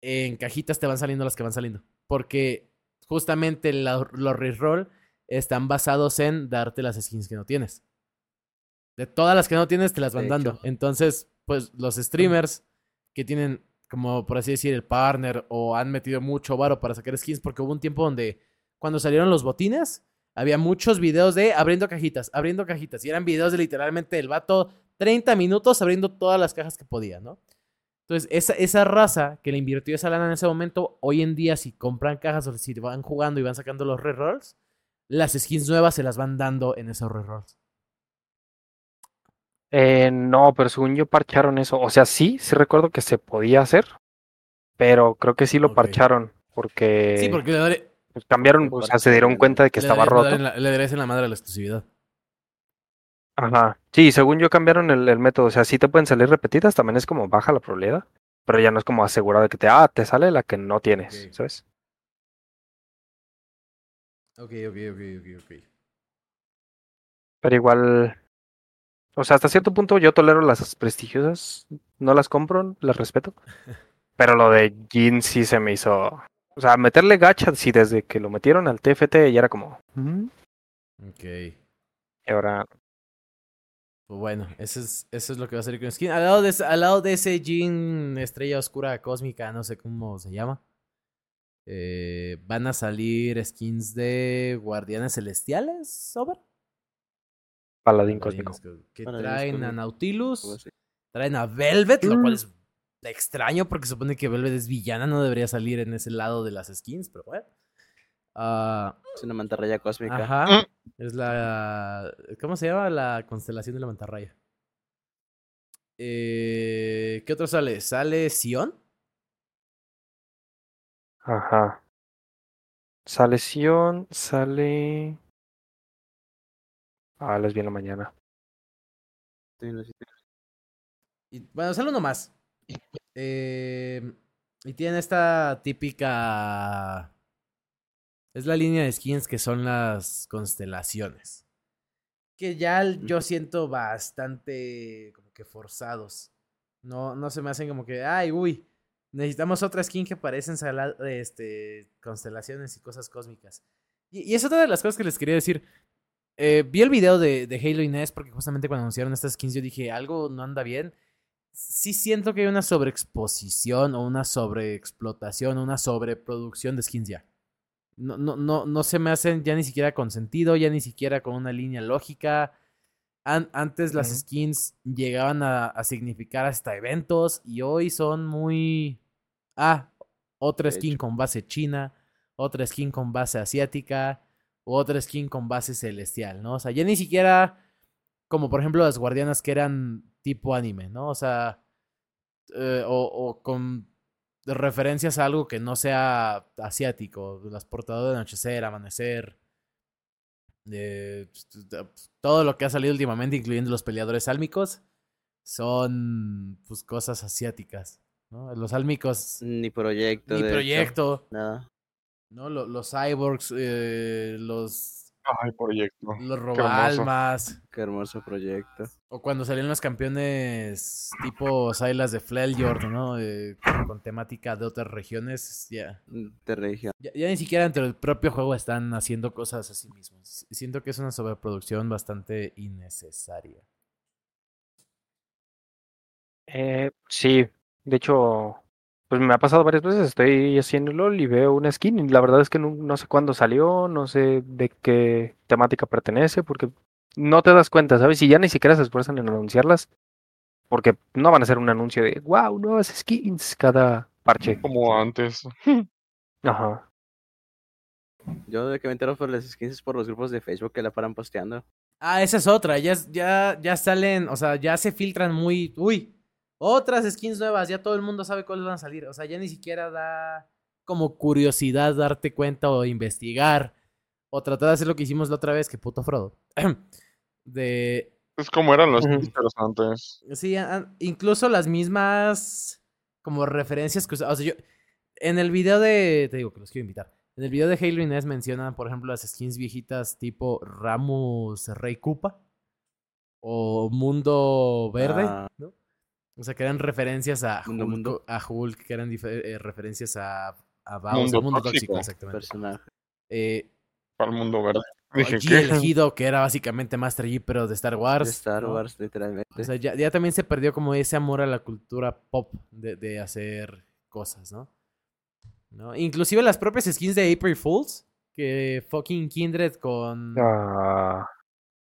B: En cajitas te van saliendo las que van saliendo. Porque justamente la- los reroll están basados en darte las skins que no tienes. De todas las que no tienes, te las van dando. Entonces, pues los streamers que tienen, como por así decir, el partner o han metido mucho varo para sacar skins, porque hubo un tiempo donde cuando salieron los botines, había muchos videos de abriendo cajitas, abriendo cajitas. Y eran videos de literalmente el vato 30 minutos abriendo todas las cajas que podía, ¿no? Entonces, esa, esa raza que le invirtió esa lana en ese momento, hoy en día, si compran cajas o si van jugando y van sacando los rerolls, las skins nuevas se las van dando en esos rerolls.
E: Eh, no, pero según yo parcharon eso. O sea, sí, sí recuerdo que se podía hacer, pero creo que sí lo parcharon porque,
B: Sí, porque le, daré-
E: pues, cambiaron, o sea, se dieron cuenta de que
B: le
E: estaba
B: le
E: roto.
B: le darías en la madre a la exclusividad.
E: Ajá. Sí, según yo cambiaron el, el método. O sea, sí te pueden salir repetidas, también es como baja la probabilidad, pero ya no es como asegurado de que te, ah, te sale la que no tienes. ¿sabes?
B: Ok, ok, ok, ok, ok.
E: Pero igual, o sea, hasta cierto punto yo tolero las prestigiosas, no las compro, las respeto. Pero lo de Jin sí se me hizo, o sea, meterle gacha, sí, desde que lo metieron al TFT ya era como, "Mm",
B: Ok.
E: y ahora,
B: Pues bueno, eso es, eso es lo que va a salir con skin. Al lado de, ese- al lado de ese Jin Estrella Oscura Cósmica, no sé cómo se llama. eh, van a salir skins de Guardianes Celestiales, ¿Sober?
E: Paladín cósmico.
B: Que traen a. Nautilus, traen a Velvet, lo cual
E: Mm.
B: es extraño porque supone que Velvet es villana, no debería salir en ese lado de las skins, pero bueno. Ah,
D: Es una mantarraya cósmica.
B: Ajá. Es la. ¿Cómo se llama? La constelación de la mantarraya. Eh, ¿Qué otro sale? ¿Sale Sion?
E: Ajá. Sale Sion, sale... Ah, les vi en la mañana.
B: Y, bueno, sale uno más. Eh, y tiene esta típica. Es la línea de skins que son las constelaciones. Que ya yo siento bastante como que forzados. No, no se me hacen como que, ay, uy, necesitamos otra skin que parecen este, constelaciones y cosas cósmicas. Y, y es otra de las cosas que les quería decir. Eh, vi el video de, de Halo Inés porque justamente cuando anunciaron estas skins yo dije, algo no anda bien. Sí siento que hay una sobreexposición o una sobreexplotación, una sobreproducción de skins ya. No, no, no, no se me hacen ya ni siquiera con sentido, ya ni siquiera con una línea lógica. An- antes las skins llegaban a, a significar hasta eventos y hoy son muy... Ah, otra
D: De
B: skin
D: hecho.
B: con base china, otra skin con base asiática, u otra skin con base celestial, ¿no? O sea, ya ni siquiera como por ejemplo las guardianas que eran tipo anime, ¿no? O sea, eh, o, o con referencias a algo que no sea asiático, las portadoras de anochecer, amanecer, eh, todo lo que ha salido últimamente, incluyendo los peleadores sálmicos, son pues cosas asiáticas, ¿no? Los sálmicos,
D: Ni proyecto.
B: ni
D: de hecho,
B: proyecto,
D: Nada.
B: ¿No? Lo- Los, cyborgs, eh, los,
F: Ay, proyecto.
B: los robalmas.
D: Qué hermoso proyecto.
B: O cuando salían los campeones tipo Silas de Fleljord, ¿no? Eh, con, con temática de otras regiones, ya,
D: De región.
B: ya. ya ni siquiera dentro del propio juego están haciendo cosas así mismos. Siento que es una sobreproducción bastante innecesaria.
E: Eh, sí, de hecho, pues me ha pasado varias veces, estoy haciendo LOL y veo una skin y la verdad es que no, no sé cuándo salió, no sé de qué temática pertenece, porque no te das cuenta, ¿sabes? Y ya ni siquiera se esfuerzan en anunciarlas, porque no van a hacer un anuncio de, wow, nuevas skins cada parche.
F: Como antes.
E: Ajá.
D: Yo de que me entero por las skins es por los grupos de Facebook que la paran posteando.
B: Ah, esa es otra. Ya, ya, ya salen, o sea, ya se filtran muy. Uy, otras skins nuevas. Ya todo el mundo sabe cuáles van a salir. O sea, ya ni siquiera da como curiosidad darte cuenta o investigar. O tratar de hacer lo que hicimos la otra vez, que puto Frodo. De.
F: Es como eran los teasers antes.
B: Sí, incluso las mismas como referencias que O sea, yo. En el video de. Te digo que los quiero invitar. En el video de Halo Inés mencionan, por ejemplo, las skins viejitas tipo Ramos Rey Koopa. o Mundo Verde,
D: Ah.
B: ¿no? O sea, que eran referencias a
D: Mundo,
B: Hulk,
D: mundo.
B: a Hulk, que eran eh, referencias a, a Bowser,
F: Mundo
B: Mundo
F: tóxico.
B: Tóxico, exactamente.
D: Personaje.
B: Eh,
F: Para el mundo verde. Dije,
B: G
F: ¿qué?
B: elegido, que era básicamente Master Yi, pero de Star Wars.
D: De Star
B: ¿no?
D: Wars, literalmente.
B: O sea, ya, ya también se perdió como ese amor a la cultura pop de, de hacer cosas, ¿no? ¿no? Inclusive las propias skins de April Fools, que fucking Kindred con
E: Ah,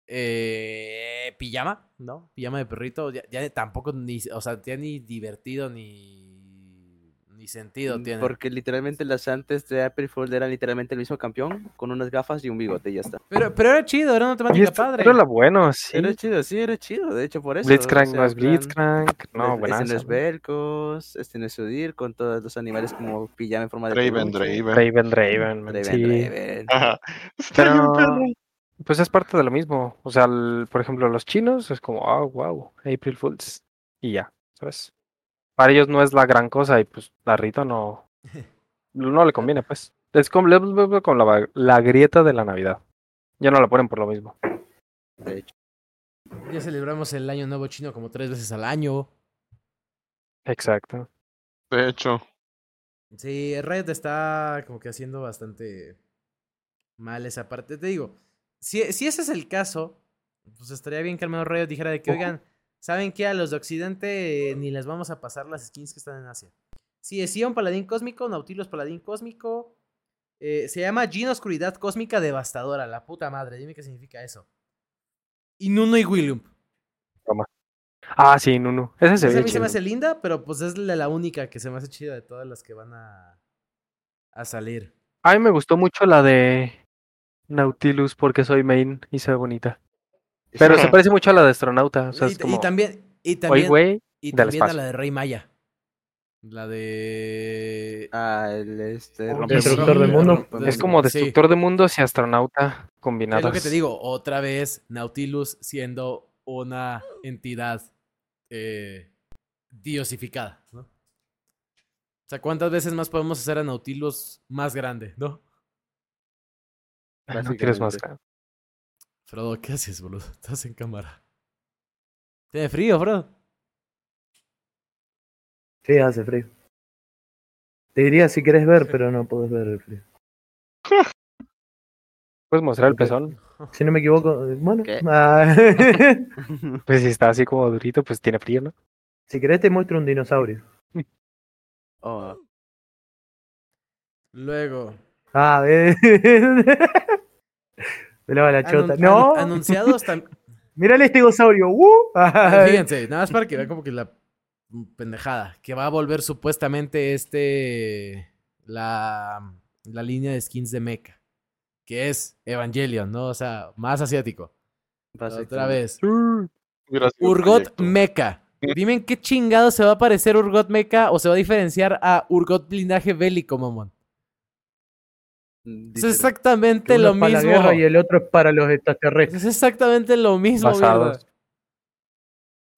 B: eh, pijama, ¿no? Pijama de perrito, ya, ya tampoco ni, o sea, ya ni divertido ni, ni sentido
D: Mm,
B: tiene.
D: Porque literalmente las antes de April Fool eran literalmente el mismo campeón con unas gafas y un bigote y ya está.
B: Pero, pero era chido, era una temática padre.
E: Era lo bueno, sí.
D: Era chido, sí, era chido, de hecho por eso.
E: Blitzcrank
D: o
E: no es Blitzcrank. No,
D: este
E: buenazo.
D: no es Velcos, este no es Udir, con todos los animales como pijama en forma de
F: Draven. Draven.
E: Raven, Raven, man,
D: Draven,
E: sí.
D: Draven.
F: Ajá. Está bien,
E: Pero. Pues es parte de lo mismo. O sea, el- por ejemplo, los chinos es como, ah, wow, April Fools. Y ya, ¿sabes? Para ellos no es la gran cosa y pues a Rito no, no le conviene, pues. Es como, con la, la grieta de la Navidad. Ya no la ponen por lo mismo.
D: De hecho,
B: Ya celebramos el año nuevo chino como tres veces al año.
E: Exacto.
F: De hecho,
B: Sí, Red está como que haciendo bastante mal esa parte. Te digo, si, si ese es el caso, pues estaría bien que al menos Riot dijera de que, oigan, ¿saben qué? A los de Occidente eh, ni les vamos a pasar las skins que están en Asia. Sí, es Sion Paladín Cósmico, Nautilus Paladín Cósmico. eh, se llama Jin Oscuridad Cósmica Devastadora, la puta madre. Dime qué significa eso. Y Nuno y William.
E: Ah, sí, Nunu. Ese se
B: Esa a
E: ve
B: mí se me hace linda, pero pues es la, la única que se me hace chida de todas las que van a, a salir.
E: A mí me gustó mucho la de Nautilus porque soy main y se ve bonita. Pero se parece mucho a la de astronauta. O sea,
B: y,
E: es
B: y
E: como,
B: también, y también, y a la de Rey Maya. La de.
D: ah, el este,
C: Oh, Destructor
B: de
C: mundo.
E: es como
B: sí.
E: destructor de mundos y astronauta
B: Es
E: combinados.
B: lo que te digo, otra vez Nautilus siendo una entidad eh, diosificada, ¿no? O sea, ¿cuántas veces más podemos hacer a Nautilus más grande, no?
E: Ah, No quieres más.
D: Básicamente.
B: Frodo, ¿qué haces, boludo? Estás en cámara. Tiene frío, Frodo.
C: Sí, hace frío. Te diría si querés ver, pero no podés ver el frío.
E: Puedes mostrar el pezón.
C: Si no me equivoco, bueno. Ah,
E: Pues si está así como durito, pues tiene frío, ¿no?
C: si querés te muestro un dinosaurio.
D: Oh,
B: Luego.
C: Ah, ve. Me lava la chota.
B: anun-
C: no,
B: anu- anunciados también.
C: mira el estegosaurio. ¡Uh!
B: Fíjense, nada más para que vean como que la pendejada. Que va a volver supuestamente este. La, la línea de skins de Mecha. Que es Evangelion, ¿no? O sea, más asiático. Otra vez.
F: un
B: Urgot. Mecha. Dime en qué chingado se va a parecer Urgot Mecha o se va a diferenciar a Urgot blindaje bélico, mamón. Es exactamente lo
C: es para la
B: mismo.
C: guerra y el otro es para los extraterrestres.
B: Es exactamente lo mismo,
E: Basados.
B: mierda.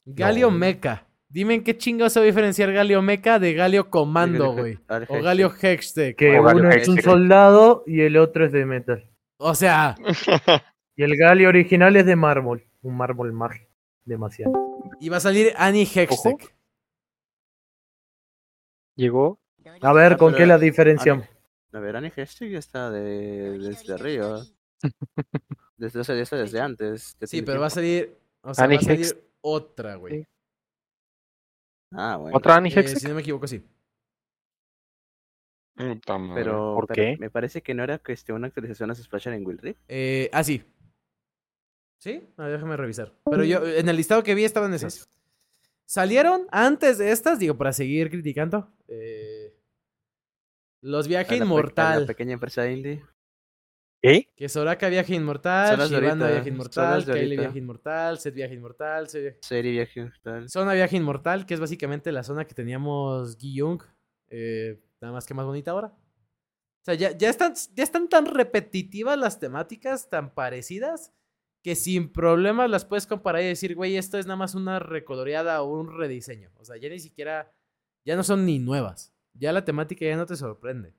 B: Galio
E: No.
B: Mecha. Dime en qué chingo se va a diferenciar Galio Mecha de Galio Comando, güey. O Galio Hextech.
C: Que uno es un soldado y el otro es de metal.
B: O sea,
C: Y el Galio original es de mármol. Un mármol mágico. Demasiado.
B: y va a salir Annie Hextech.
E: Llegó.
C: A ver,
D: Ah,
C: ¿con
D: pero-
C: qué la diferenciamos?
D: A ver, Annie Hextech ya está de, desde arriba. Desde, o sea, ya está desde antes.
B: Sí, pero va a salir. O sea,
E: Annie
B: va a salir
E: Hex-
B: otra, güey.
D: Ah, bueno.
E: ¿Otra Annie
B: Eh,
E: Hextech?
B: si no me equivoco, sí.
F: Puta madre.
D: Pero,
E: ¿Por
D: pero
E: qué?
D: me parece que no era cuestión una actualización a Splasher en Will Rift.
B: Eh, ah, sí. ¿Sí? Déjame revisar. Pero yo, en el listado que vi estaban esas. Salieron antes de estas, digo, para seguir criticando. eh, los Viaje
D: A la pe-
B: Inmortal.
D: La pequeña empresa indie.
E: ¿Qué?
B: Que Soraka Viaje Inmortal,
D: ahorita,
B: Viaje Inmortal, Kayle. Viaje Inmortal, Set Viaje Inmortal, Se-
D: Serie viaje tal.
B: Zona Viaje Inmortal, que es básicamente la zona que teníamos Guillung. eh, nada más que más bonita ahora. O sea, ya, ya, están, ya están tan repetitivas las temáticas, tan parecidas, que sin problemas las puedes comparar y decir, güey, esto es nada más una recoloreada o un rediseño. O sea, ya ni siquiera, ya no son ni nuevas. Ya la temática ya no te sorprende.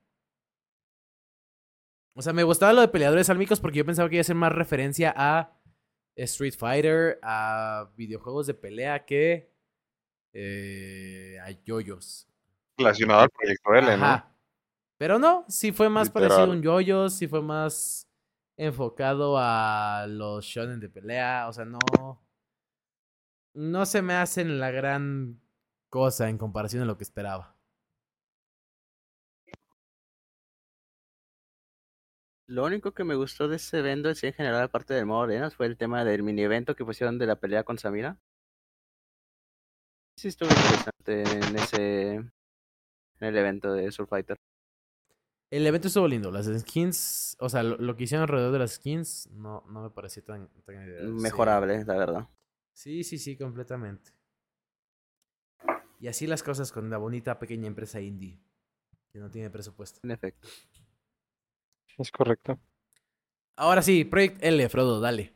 B: O sea, me gustaba lo de peleadores álmicos porque yo pensaba que iba a ser más referencia a Street Fighter a videojuegos de pelea que eh, a yoyos.
F: Relacionado al proyecto L, ¿no?
B: Pero no, sí fue más
F: Literal.
B: parecido a un yoyo, sí fue más enfocado a los shonen de pelea, o sea, no no se me hacen la gran cosa en comparación a lo que esperaba.
D: Lo único que me gustó de ese evento en general, aparte del modo arenas, fue el tema del mini evento que pusieron de la pelea con Samira. Sí estuvo interesante en ese en el evento de Soul Fighter.
B: El evento estuvo lindo, las skins, o sea, lo, lo que hicieron alrededor de las skins no, no me pareció tan, tan ideal, sí.
D: Mejorable, la verdad.
B: Sí, sí, sí, completamente. Y así las cosas con la bonita pequeña empresa indie, que no tiene presupuesto.
D: En efecto.
E: Es correcto.
B: Ahora sí, Project L, Frodo, dale.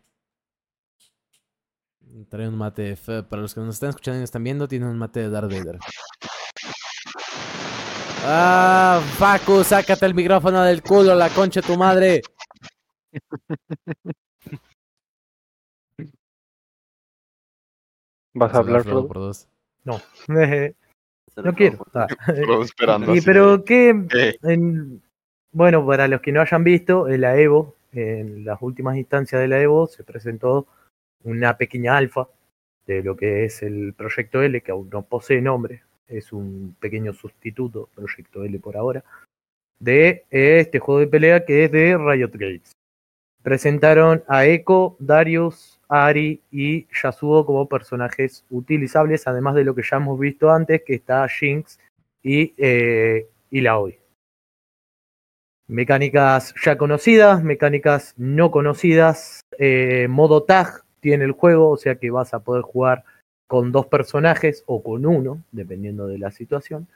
B: Trae un mate. fe- Para los que nos están escuchando y nos están viendo, tiene un mate de Darth Vader. Ah, Facu, sácate el micrófono del culo, la concha de tu madre.
E: ¿Vas a hablar,
B: Frodo por dos.
C: No, no quiero. Ah.
F: Esperando.
C: Y pero
F: de,
C: qué,
F: ¿qué?
C: en- bueno, para los que no hayan visto, en la Evo, en las últimas instancias de la Evo, se presentó una pequeña alfa de lo que es el Proyecto L, que aún no posee nombre, es un pequeño sustituto, Proyecto L por ahora, de este juego de pelea que es de Riot Games. Presentaron a Echo, Darius, Ari y Yasuo como personajes utilizables, además de lo que ya hemos visto antes, que está Jinx y, eh, y Laoi. Mecánicas ya conocidas, mecánicas no conocidas. eh, modo tag tiene el juego, o sea que vas a poder jugar con dos personajes o con uno, dependiendo de la situación.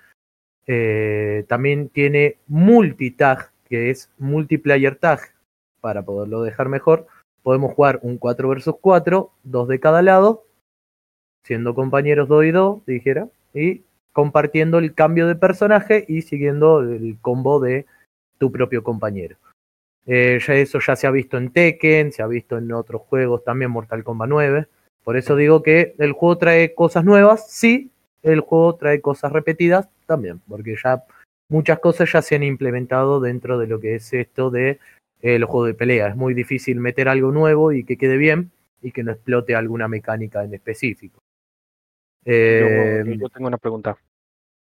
C: Eh, también tiene multitag, que es multiplayer tag, para poderlo dejar mejor. Podemos jugar un 4 versus 4, dos de cada lado, siendo compañeros 2 y 2, dijera, y compartiendo el cambio de personaje y siguiendo el combo de tu propio compañero. Eh, ya eso ya se ha visto en Tekken, se ha visto en otros juegos también, Mortal Kombat 9. Por eso digo que el juego trae cosas nuevas, sí, el juego trae cosas repetidas también, porque ya muchas cosas ya se han implementado dentro de lo que es esto de eh, los juegos de pelea. Es muy difícil meter algo nuevo y que quede bien y que no explote alguna mecánica en específico. Eh,
E: Yo, yo tengo una pregunta.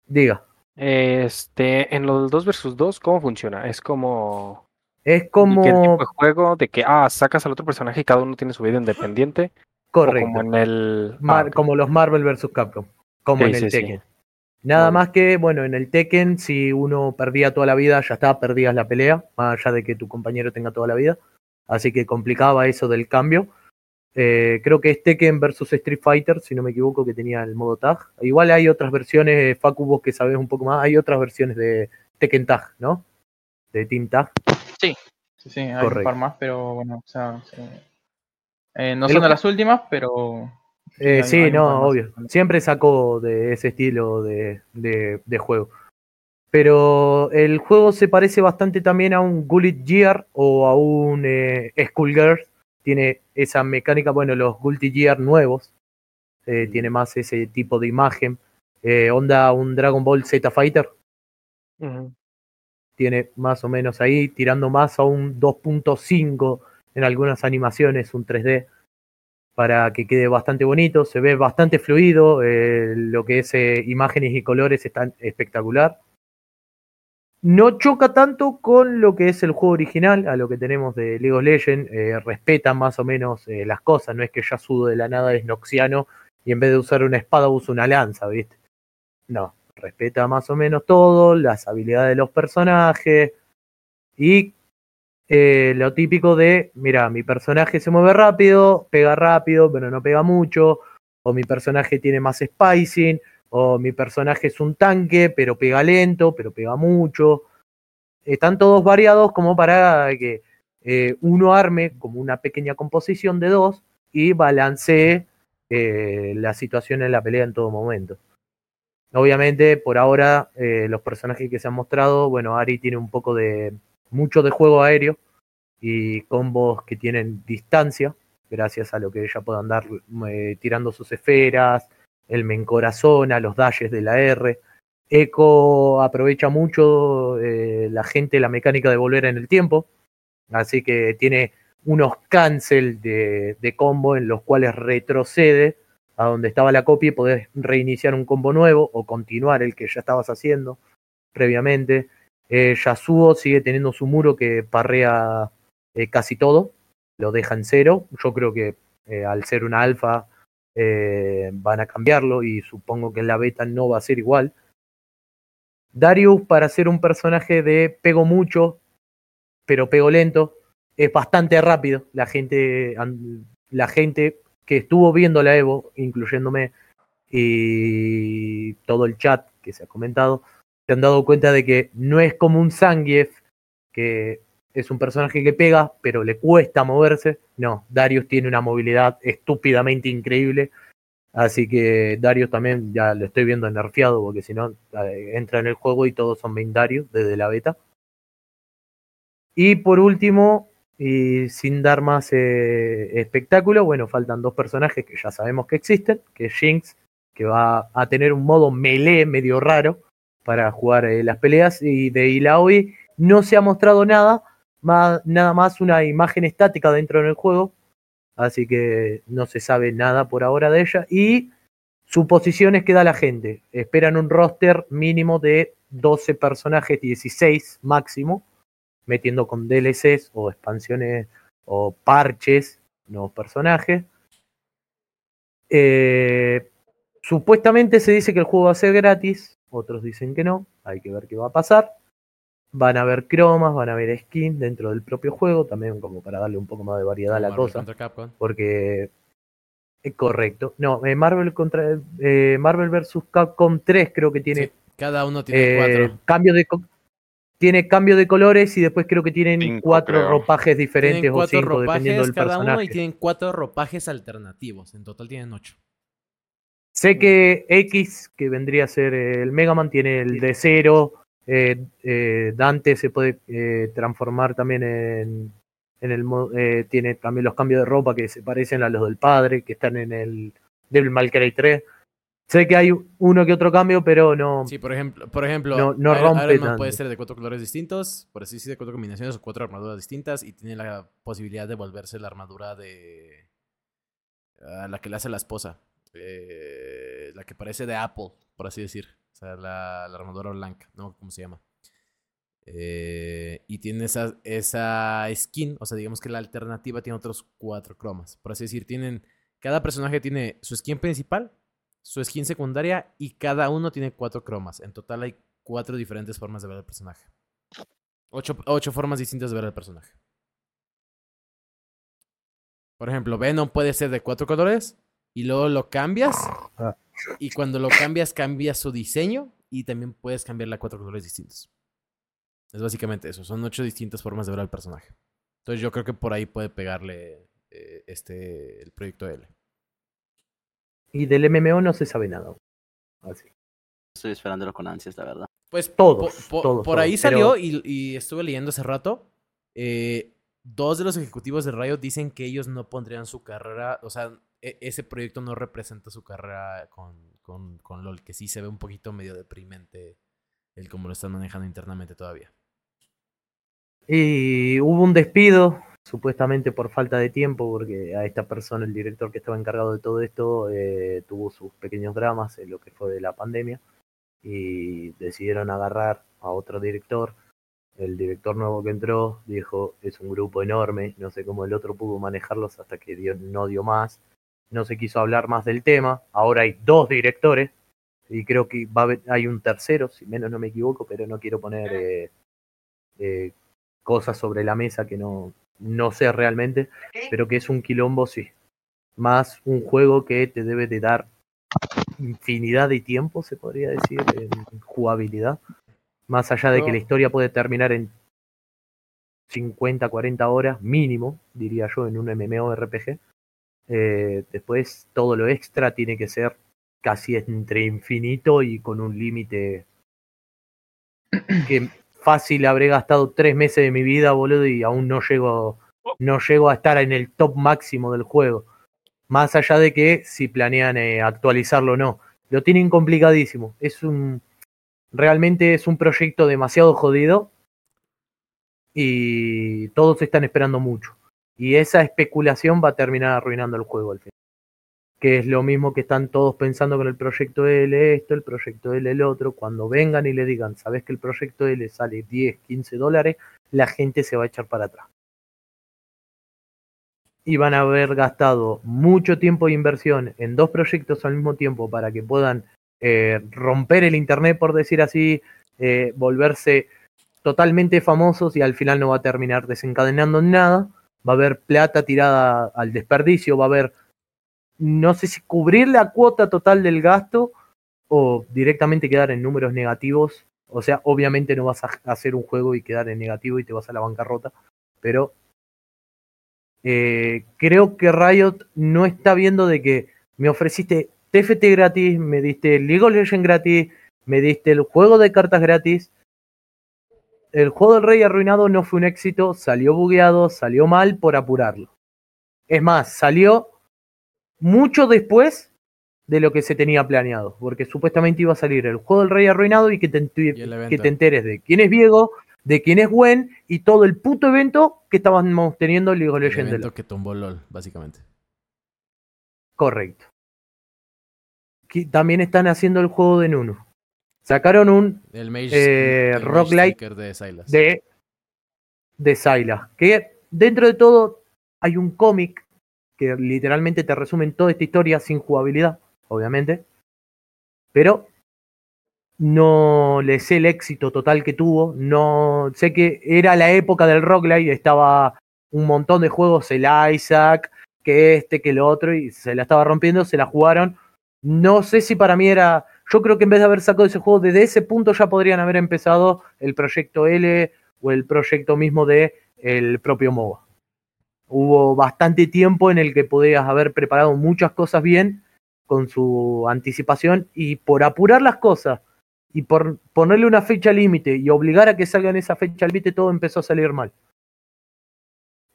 C: diga,
E: Este, en los 2 versus 2, ¿cómo funciona? Es como
C: es
E: ¿qué tipo
C: como
E: de juego de que ah, sacas al otro personaje y cada uno tiene su vida independiente?
C: Correcto.
E: como en el
C: Mar-
E: ah,
C: como los Marvel vs. Capcom, como
E: Sí,
C: en el
E: sí, sí.
C: Tekken. Nada
E: Vale.
C: más que, bueno, en el Tekken, si uno perdía toda la vida, ya estaba, perdías la pelea, más allá de que tu compañero tenga toda la vida. Así que complicaba eso del cambio. Eh, creo que es Tekken versus Street Fighter, si no me equivoco, que tenía el modo tag. Igual hay otras versiones, Facu, vos que sabés un poco más, hay otras versiones de Tekken Tag, ¿no? De Team Tag.
A: Sí, sí, hay
C: Correcto.
A: un par más, pero bueno, o sea, sí. Eh, no son de las últimas, pero
C: Eh,
A: hay-
C: sí,
A: hay
C: no, obvio. Siempre sacó de ese estilo de, de- de juego. Pero el juego se parece bastante también a un Gullet Gear o a un eh, Skullgirls. Tiene esa mecánica, bueno, los Gear nuevos. eh, Tiene más ese tipo de imagen. Eh, onda un Dragon Ball Z Fighter. Tiene más o menos ahí, tirando más a un 2.5 en algunas animaciones, un 3D para que quede bastante bonito, se ve bastante fluido, eh, lo que es imágenes y colores están espectacular. No choca tanto con lo que es el juego original, a lo que tenemos de League of Legends, eh, respeta más o menos eh, las cosas, no es que Yasuo de la nada es noxiano y en vez de usar una espada usa una lanza, ¿viste? No, respeta más o menos todo, las habilidades de los personajes y eh, lo típico de, mira, mi personaje se mueve rápido, pega rápido, pero no pega mucho, o mi personaje tiene más spicing, o mi personaje es un tanque, pero pega lento, pero pega mucho. Están todos variados como para que eh, uno arme como una pequeña composición de dos y balancee eh, la situación en la pelea en todo momento. Obviamente, por ahora, eh, los personajes que se han mostrado, bueno, Ari tiene un poco de, mucho de juego aéreo y combos que tienen distancia, gracias a lo que ella puede andar tirando sus esferas, el me encorazona, los dashes de la R. Echo aprovecha mucho eh, la gente la mecánica de volver en el tiempo, así que tiene unos cancel de, de combo en los cuales retrocede a donde estaba la copia y podés reiniciar un combo nuevo o continuar el que ya estabas haciendo previamente. Eh, Yasuo sigue teniendo su muro que parrea eh, casi todo, lo deja en cero. Yo creo que eh, al ser una alfa eh, van a cambiarlo y supongo que en la beta no va a ser igual. Darius, para ser un personaje de pego mucho, pero pego lento, es bastante rápido. La gente, la gente que estuvo viendo la Evo, incluyéndome, y todo el chat que se ha comentado, se han dado cuenta de que no es como un Zangief, que es un personaje que pega, pero le cuesta moverse. No, Darius tiene una movilidad estúpidamente increíble. Así que Darius también ya lo estoy viendo nerfeado, porque si no, eh, entra en el juego y todos son main Darius desde la beta. Y por último, y sin dar más eh, espectáculo, bueno, faltan dos personajes que ya sabemos que existen, que es Jinx, que va a tener un modo melee medio raro para jugar eh, las peleas, y de Ilaoi no se ha mostrado nada, nada más una imagen estática dentro del juego, así que no se sabe nada por ahora de ella, y suposiciones que da la gente, esperan un roster mínimo de 12 personajes, 16 máximo, metiendo con DLCs o expansiones o parches, nuevos personajes. Eh, supuestamente se dice que el juego va a ser gratis, otros dicen que no, hay que ver qué va a pasar. Van a haber cromas, van a haber skins dentro del propio juego, también como para darle un poco más de variedad a la
B: Marvel
C: cosa,
B: Capcom.
C: porque es correcto. No, eh, Marvel contra eh, Marvel vs Capcom 3 creo que tiene
B: Sí, cada uno tiene
C: eh,
B: cuatro.
C: cambio de tiene cambio de colores y después creo que tienen
F: Cinco,
C: cuatro
F: creo.
C: ropajes diferentes
B: Tienen
C: o
B: cuatro
C: cinco dependiendo
B: ropajes
C: del
B: cada uno y tienen cuatro ropajes alternativos. En total tienen ocho.
C: Sé que X, que vendría a ser eh, el Mega Man, tiene el de cero. Eh, eh, Dante se puede eh, transformar también en, en el tiene también los cambios de ropa que se parecen a los del padre, que están en el Devil May Cry 3. Sé que hay uno que otro cambio, pero no.
B: Sí, por ejemplo, por ejemplo
C: No- no
B: Iron-
C: rompe
B: Iron Man puede ser de cuatro colores distintos, por así decir, de cuatro combinaciones o cuatro armaduras distintas y tiene la posibilidad de volverse la armadura de a la que le hace la esposa, eh, la que parece de Apple, por así decir, o sea, la, la armadura blanca, no cómo se llama. Eh, y tiene esa, esa skin, o sea, digamos que la alternativa tiene otros cuatro cromas. Por así decir, tienen. Cada personaje tiene su skin principal, su skin secundaria y cada uno tiene cuatro cromas. En total hay cuatro diferentes formas de ver al personaje. Ocho, ocho formas distintas de ver al personaje. Por ejemplo, Venom puede ser de cuatro colores y luego lo cambias.
C: Ah.
B: Y cuando lo cambias, cambias su diseño y también puedes cambiarle a cuatro colores distintos. Es básicamente eso. Son ocho distintas formas de ver al personaje. Entonces yo creo que por ahí puede pegarle eh, este el proyecto L.
C: Y del MMO no se sabe nada. Así.
D: Estoy esperándolo con ansias, la verdad.
B: Pues
C: Todos,
B: po- po-
C: todos,
B: por ahí salió
C: pero-
B: y, y estuve leyendo hace rato. eh, dos de los ejecutivos de Riot dicen que ellos no pondrían su carrera, o sea, e- ese proyecto no representa su carrera con, con, con LOL, que sí se ve un poquito medio deprimente el cómo lo están manejando internamente todavía.
C: Y hubo un despido, supuestamente por falta de tiempo, porque a esta persona, el director que estaba encargado de todo esto, eh, tuvo sus pequeños dramas en lo que fue de la pandemia y decidieron agarrar a otro director. El director nuevo que entró dijo, es un grupo enorme, no sé cómo el otro pudo manejarlos hasta que no dio más. No se quiso hablar más del tema. Ahora hay dos directores y creo que va a haber- hay un tercero, si menos no me equivoco, pero no quiero poner eh, eh, cosas sobre la mesa que no, no sé realmente, pero que es un quilombo, sí. Más un juego que te debe de dar infinidad de tiempo, se podría decir, en jugabilidad. Más allá de que la historia puede terminar en 50, 40 horas mínimo, diría yo, en un MMORPG. Eh, después todo lo extra tiene que ser casi entre infinito y con un límite que fácil habré gastado tres meses de mi vida, boludo, y aún no llego no llego a estar en el top máximo del juego. Más allá de que si planean eh, actualizarlo o no. Lo tienen complicadísimo. Es un. Realmente es un proyecto demasiado jodido. Y todos están esperando mucho. Y esa especulación va a terminar arruinando el juego al final. Que es lo mismo que están todos pensando con el proyecto L esto, el proyecto L el otro. Cuando vengan y le digan, sabes que el proyecto L sale 10, 15 dólares, la gente se va a echar para atrás. Y van a haber gastado mucho tiempo de inversión en dos proyectos al mismo tiempo para que puedan eh, romper el Internet, por decir así, eh, volverse totalmente famosos y al final no va a terminar desencadenando en nada. Va a haber plata tirada al desperdicio, va a haber, no sé si cubrir la cuota total del gasto o directamente quedar en números negativos. O sea, obviamente no vas a hacer un juego y quedar en negativo y te vas a la bancarrota, pero eh, creo que Riot no está viendo de que me ofreciste TFT gratis, me diste League of Legends gratis, me diste el juego de cartas gratis. El juego del Rey Arruinado no fue un éxito, salió bugueado, salió mal por apurarlo. Es más, salió mucho después de lo que se tenía planeado, porque supuestamente iba a salir el juego del Rey Arruinado y que te,
B: Y el
C: que
B: evento.
C: te enteres de quién es Diego, de quién es Gwen y todo el puto evento que estábamos teniendo en League of
B: El
C: Legends. de
B: evento que tumbó LOL, básicamente.
C: Correcto. También están haciendo el juego de Nunu. Sacaron un
B: El Mage,
C: Eh,
B: el
C: roguelike
B: Seeker de Sylas.
C: de, de. Que dentro de todo hay un cómic que literalmente te resumen toda esta historia sin jugabilidad, obviamente. Pero no le sé el éxito total que tuvo. No sé que era la época del roguelike, estaba un montón de juegos, el Isaac, que este, que lo otro, y se la estaba rompiendo, se la jugaron. No sé si para mí era. Yo creo que en vez de haber sacado ese juego, desde ese punto ya podrían haber empezado el proyecto L o el proyecto mismo de el propio MOBA. Hubo bastante tiempo en el que podías haber preparado muchas cosas bien con su anticipación y por apurar las cosas y por ponerle una fecha límite y obligar a que salgan esa fecha límite, todo empezó a salir mal.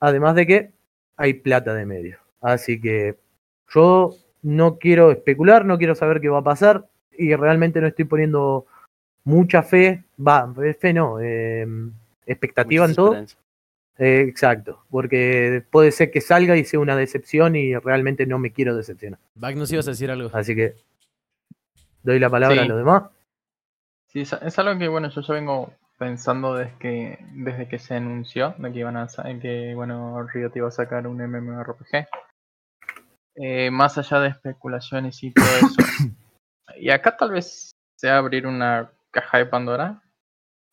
C: Además de que hay plata de medio. Así que yo no quiero especular, no quiero saber qué va a pasar y realmente no estoy poniendo mucha fe, va, fe no, eh, expectativa
D: Muchas
C: en todo. Eh, exacto, porque puede ser que salga y sea una decepción y realmente no me quiero decepcionar.
B: Bag, nos ibas a decir algo.
C: Así que doy la palabra
A: Sí.
C: a los demás.
A: Sí, es, algo que bueno, yo ya vengo pensando desde que, desde que se anunció de que iban a que bueno, Riot iba a sacar un MMORPG. Eh, más allá de especulaciones y todo eso. y acá tal vez sea abrir una caja de Pandora.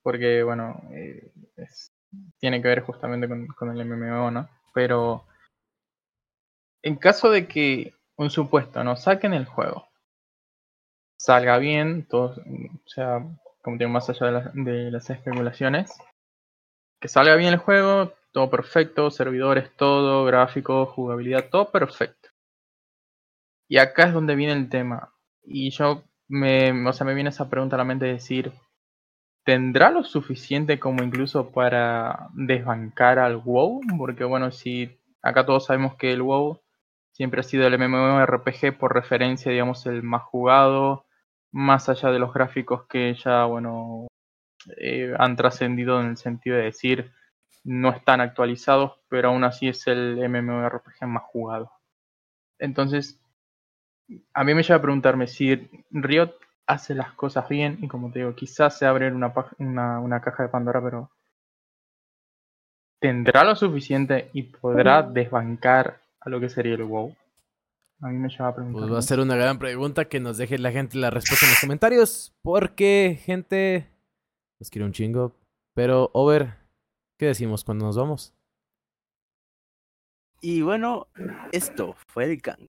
A: Porque bueno, eh, es- tiene que ver justamente con, con el MMO, ¿no? Pero en caso de que un supuesto no saquen el juego salga bien, todo, o sea, como digo, más allá de, las- de las especulaciones, que salga bien el juego, todo perfecto, servidores, todo, gráficos, jugabilidad, todo perfecto. Y acá es donde viene el tema. Y yo me, o sea, me viene esa pregunta a la mente de decir, ¿tendrá lo suficiente como incluso para desbancar al WoW? Porque bueno, si acá todos sabemos que el WoW siempre ha sido el MMORPG por referencia, digamos, el más jugado, más allá de los gráficos que ya, bueno, eh, han trascendido en el sentido de decir no están actualizados, pero aún así es el MMORPG más jugado. Entonces, a mí me lleva a preguntarme si Riot hace las cosas bien y como te digo, quizás se abre una, una, una caja de Pandora, pero ¿tendrá lo suficiente y podrá desbancar a lo que sería el WoW? A mí me lleva a preguntar.
B: Pues va a ser una gran pregunta que nos deje la gente la respuesta en los comentarios. Porque, gente, los quiero un chingo. Pero, Over, ¿qué decimos cuando nos vamos?
D: Y bueno, esto fue el Gang.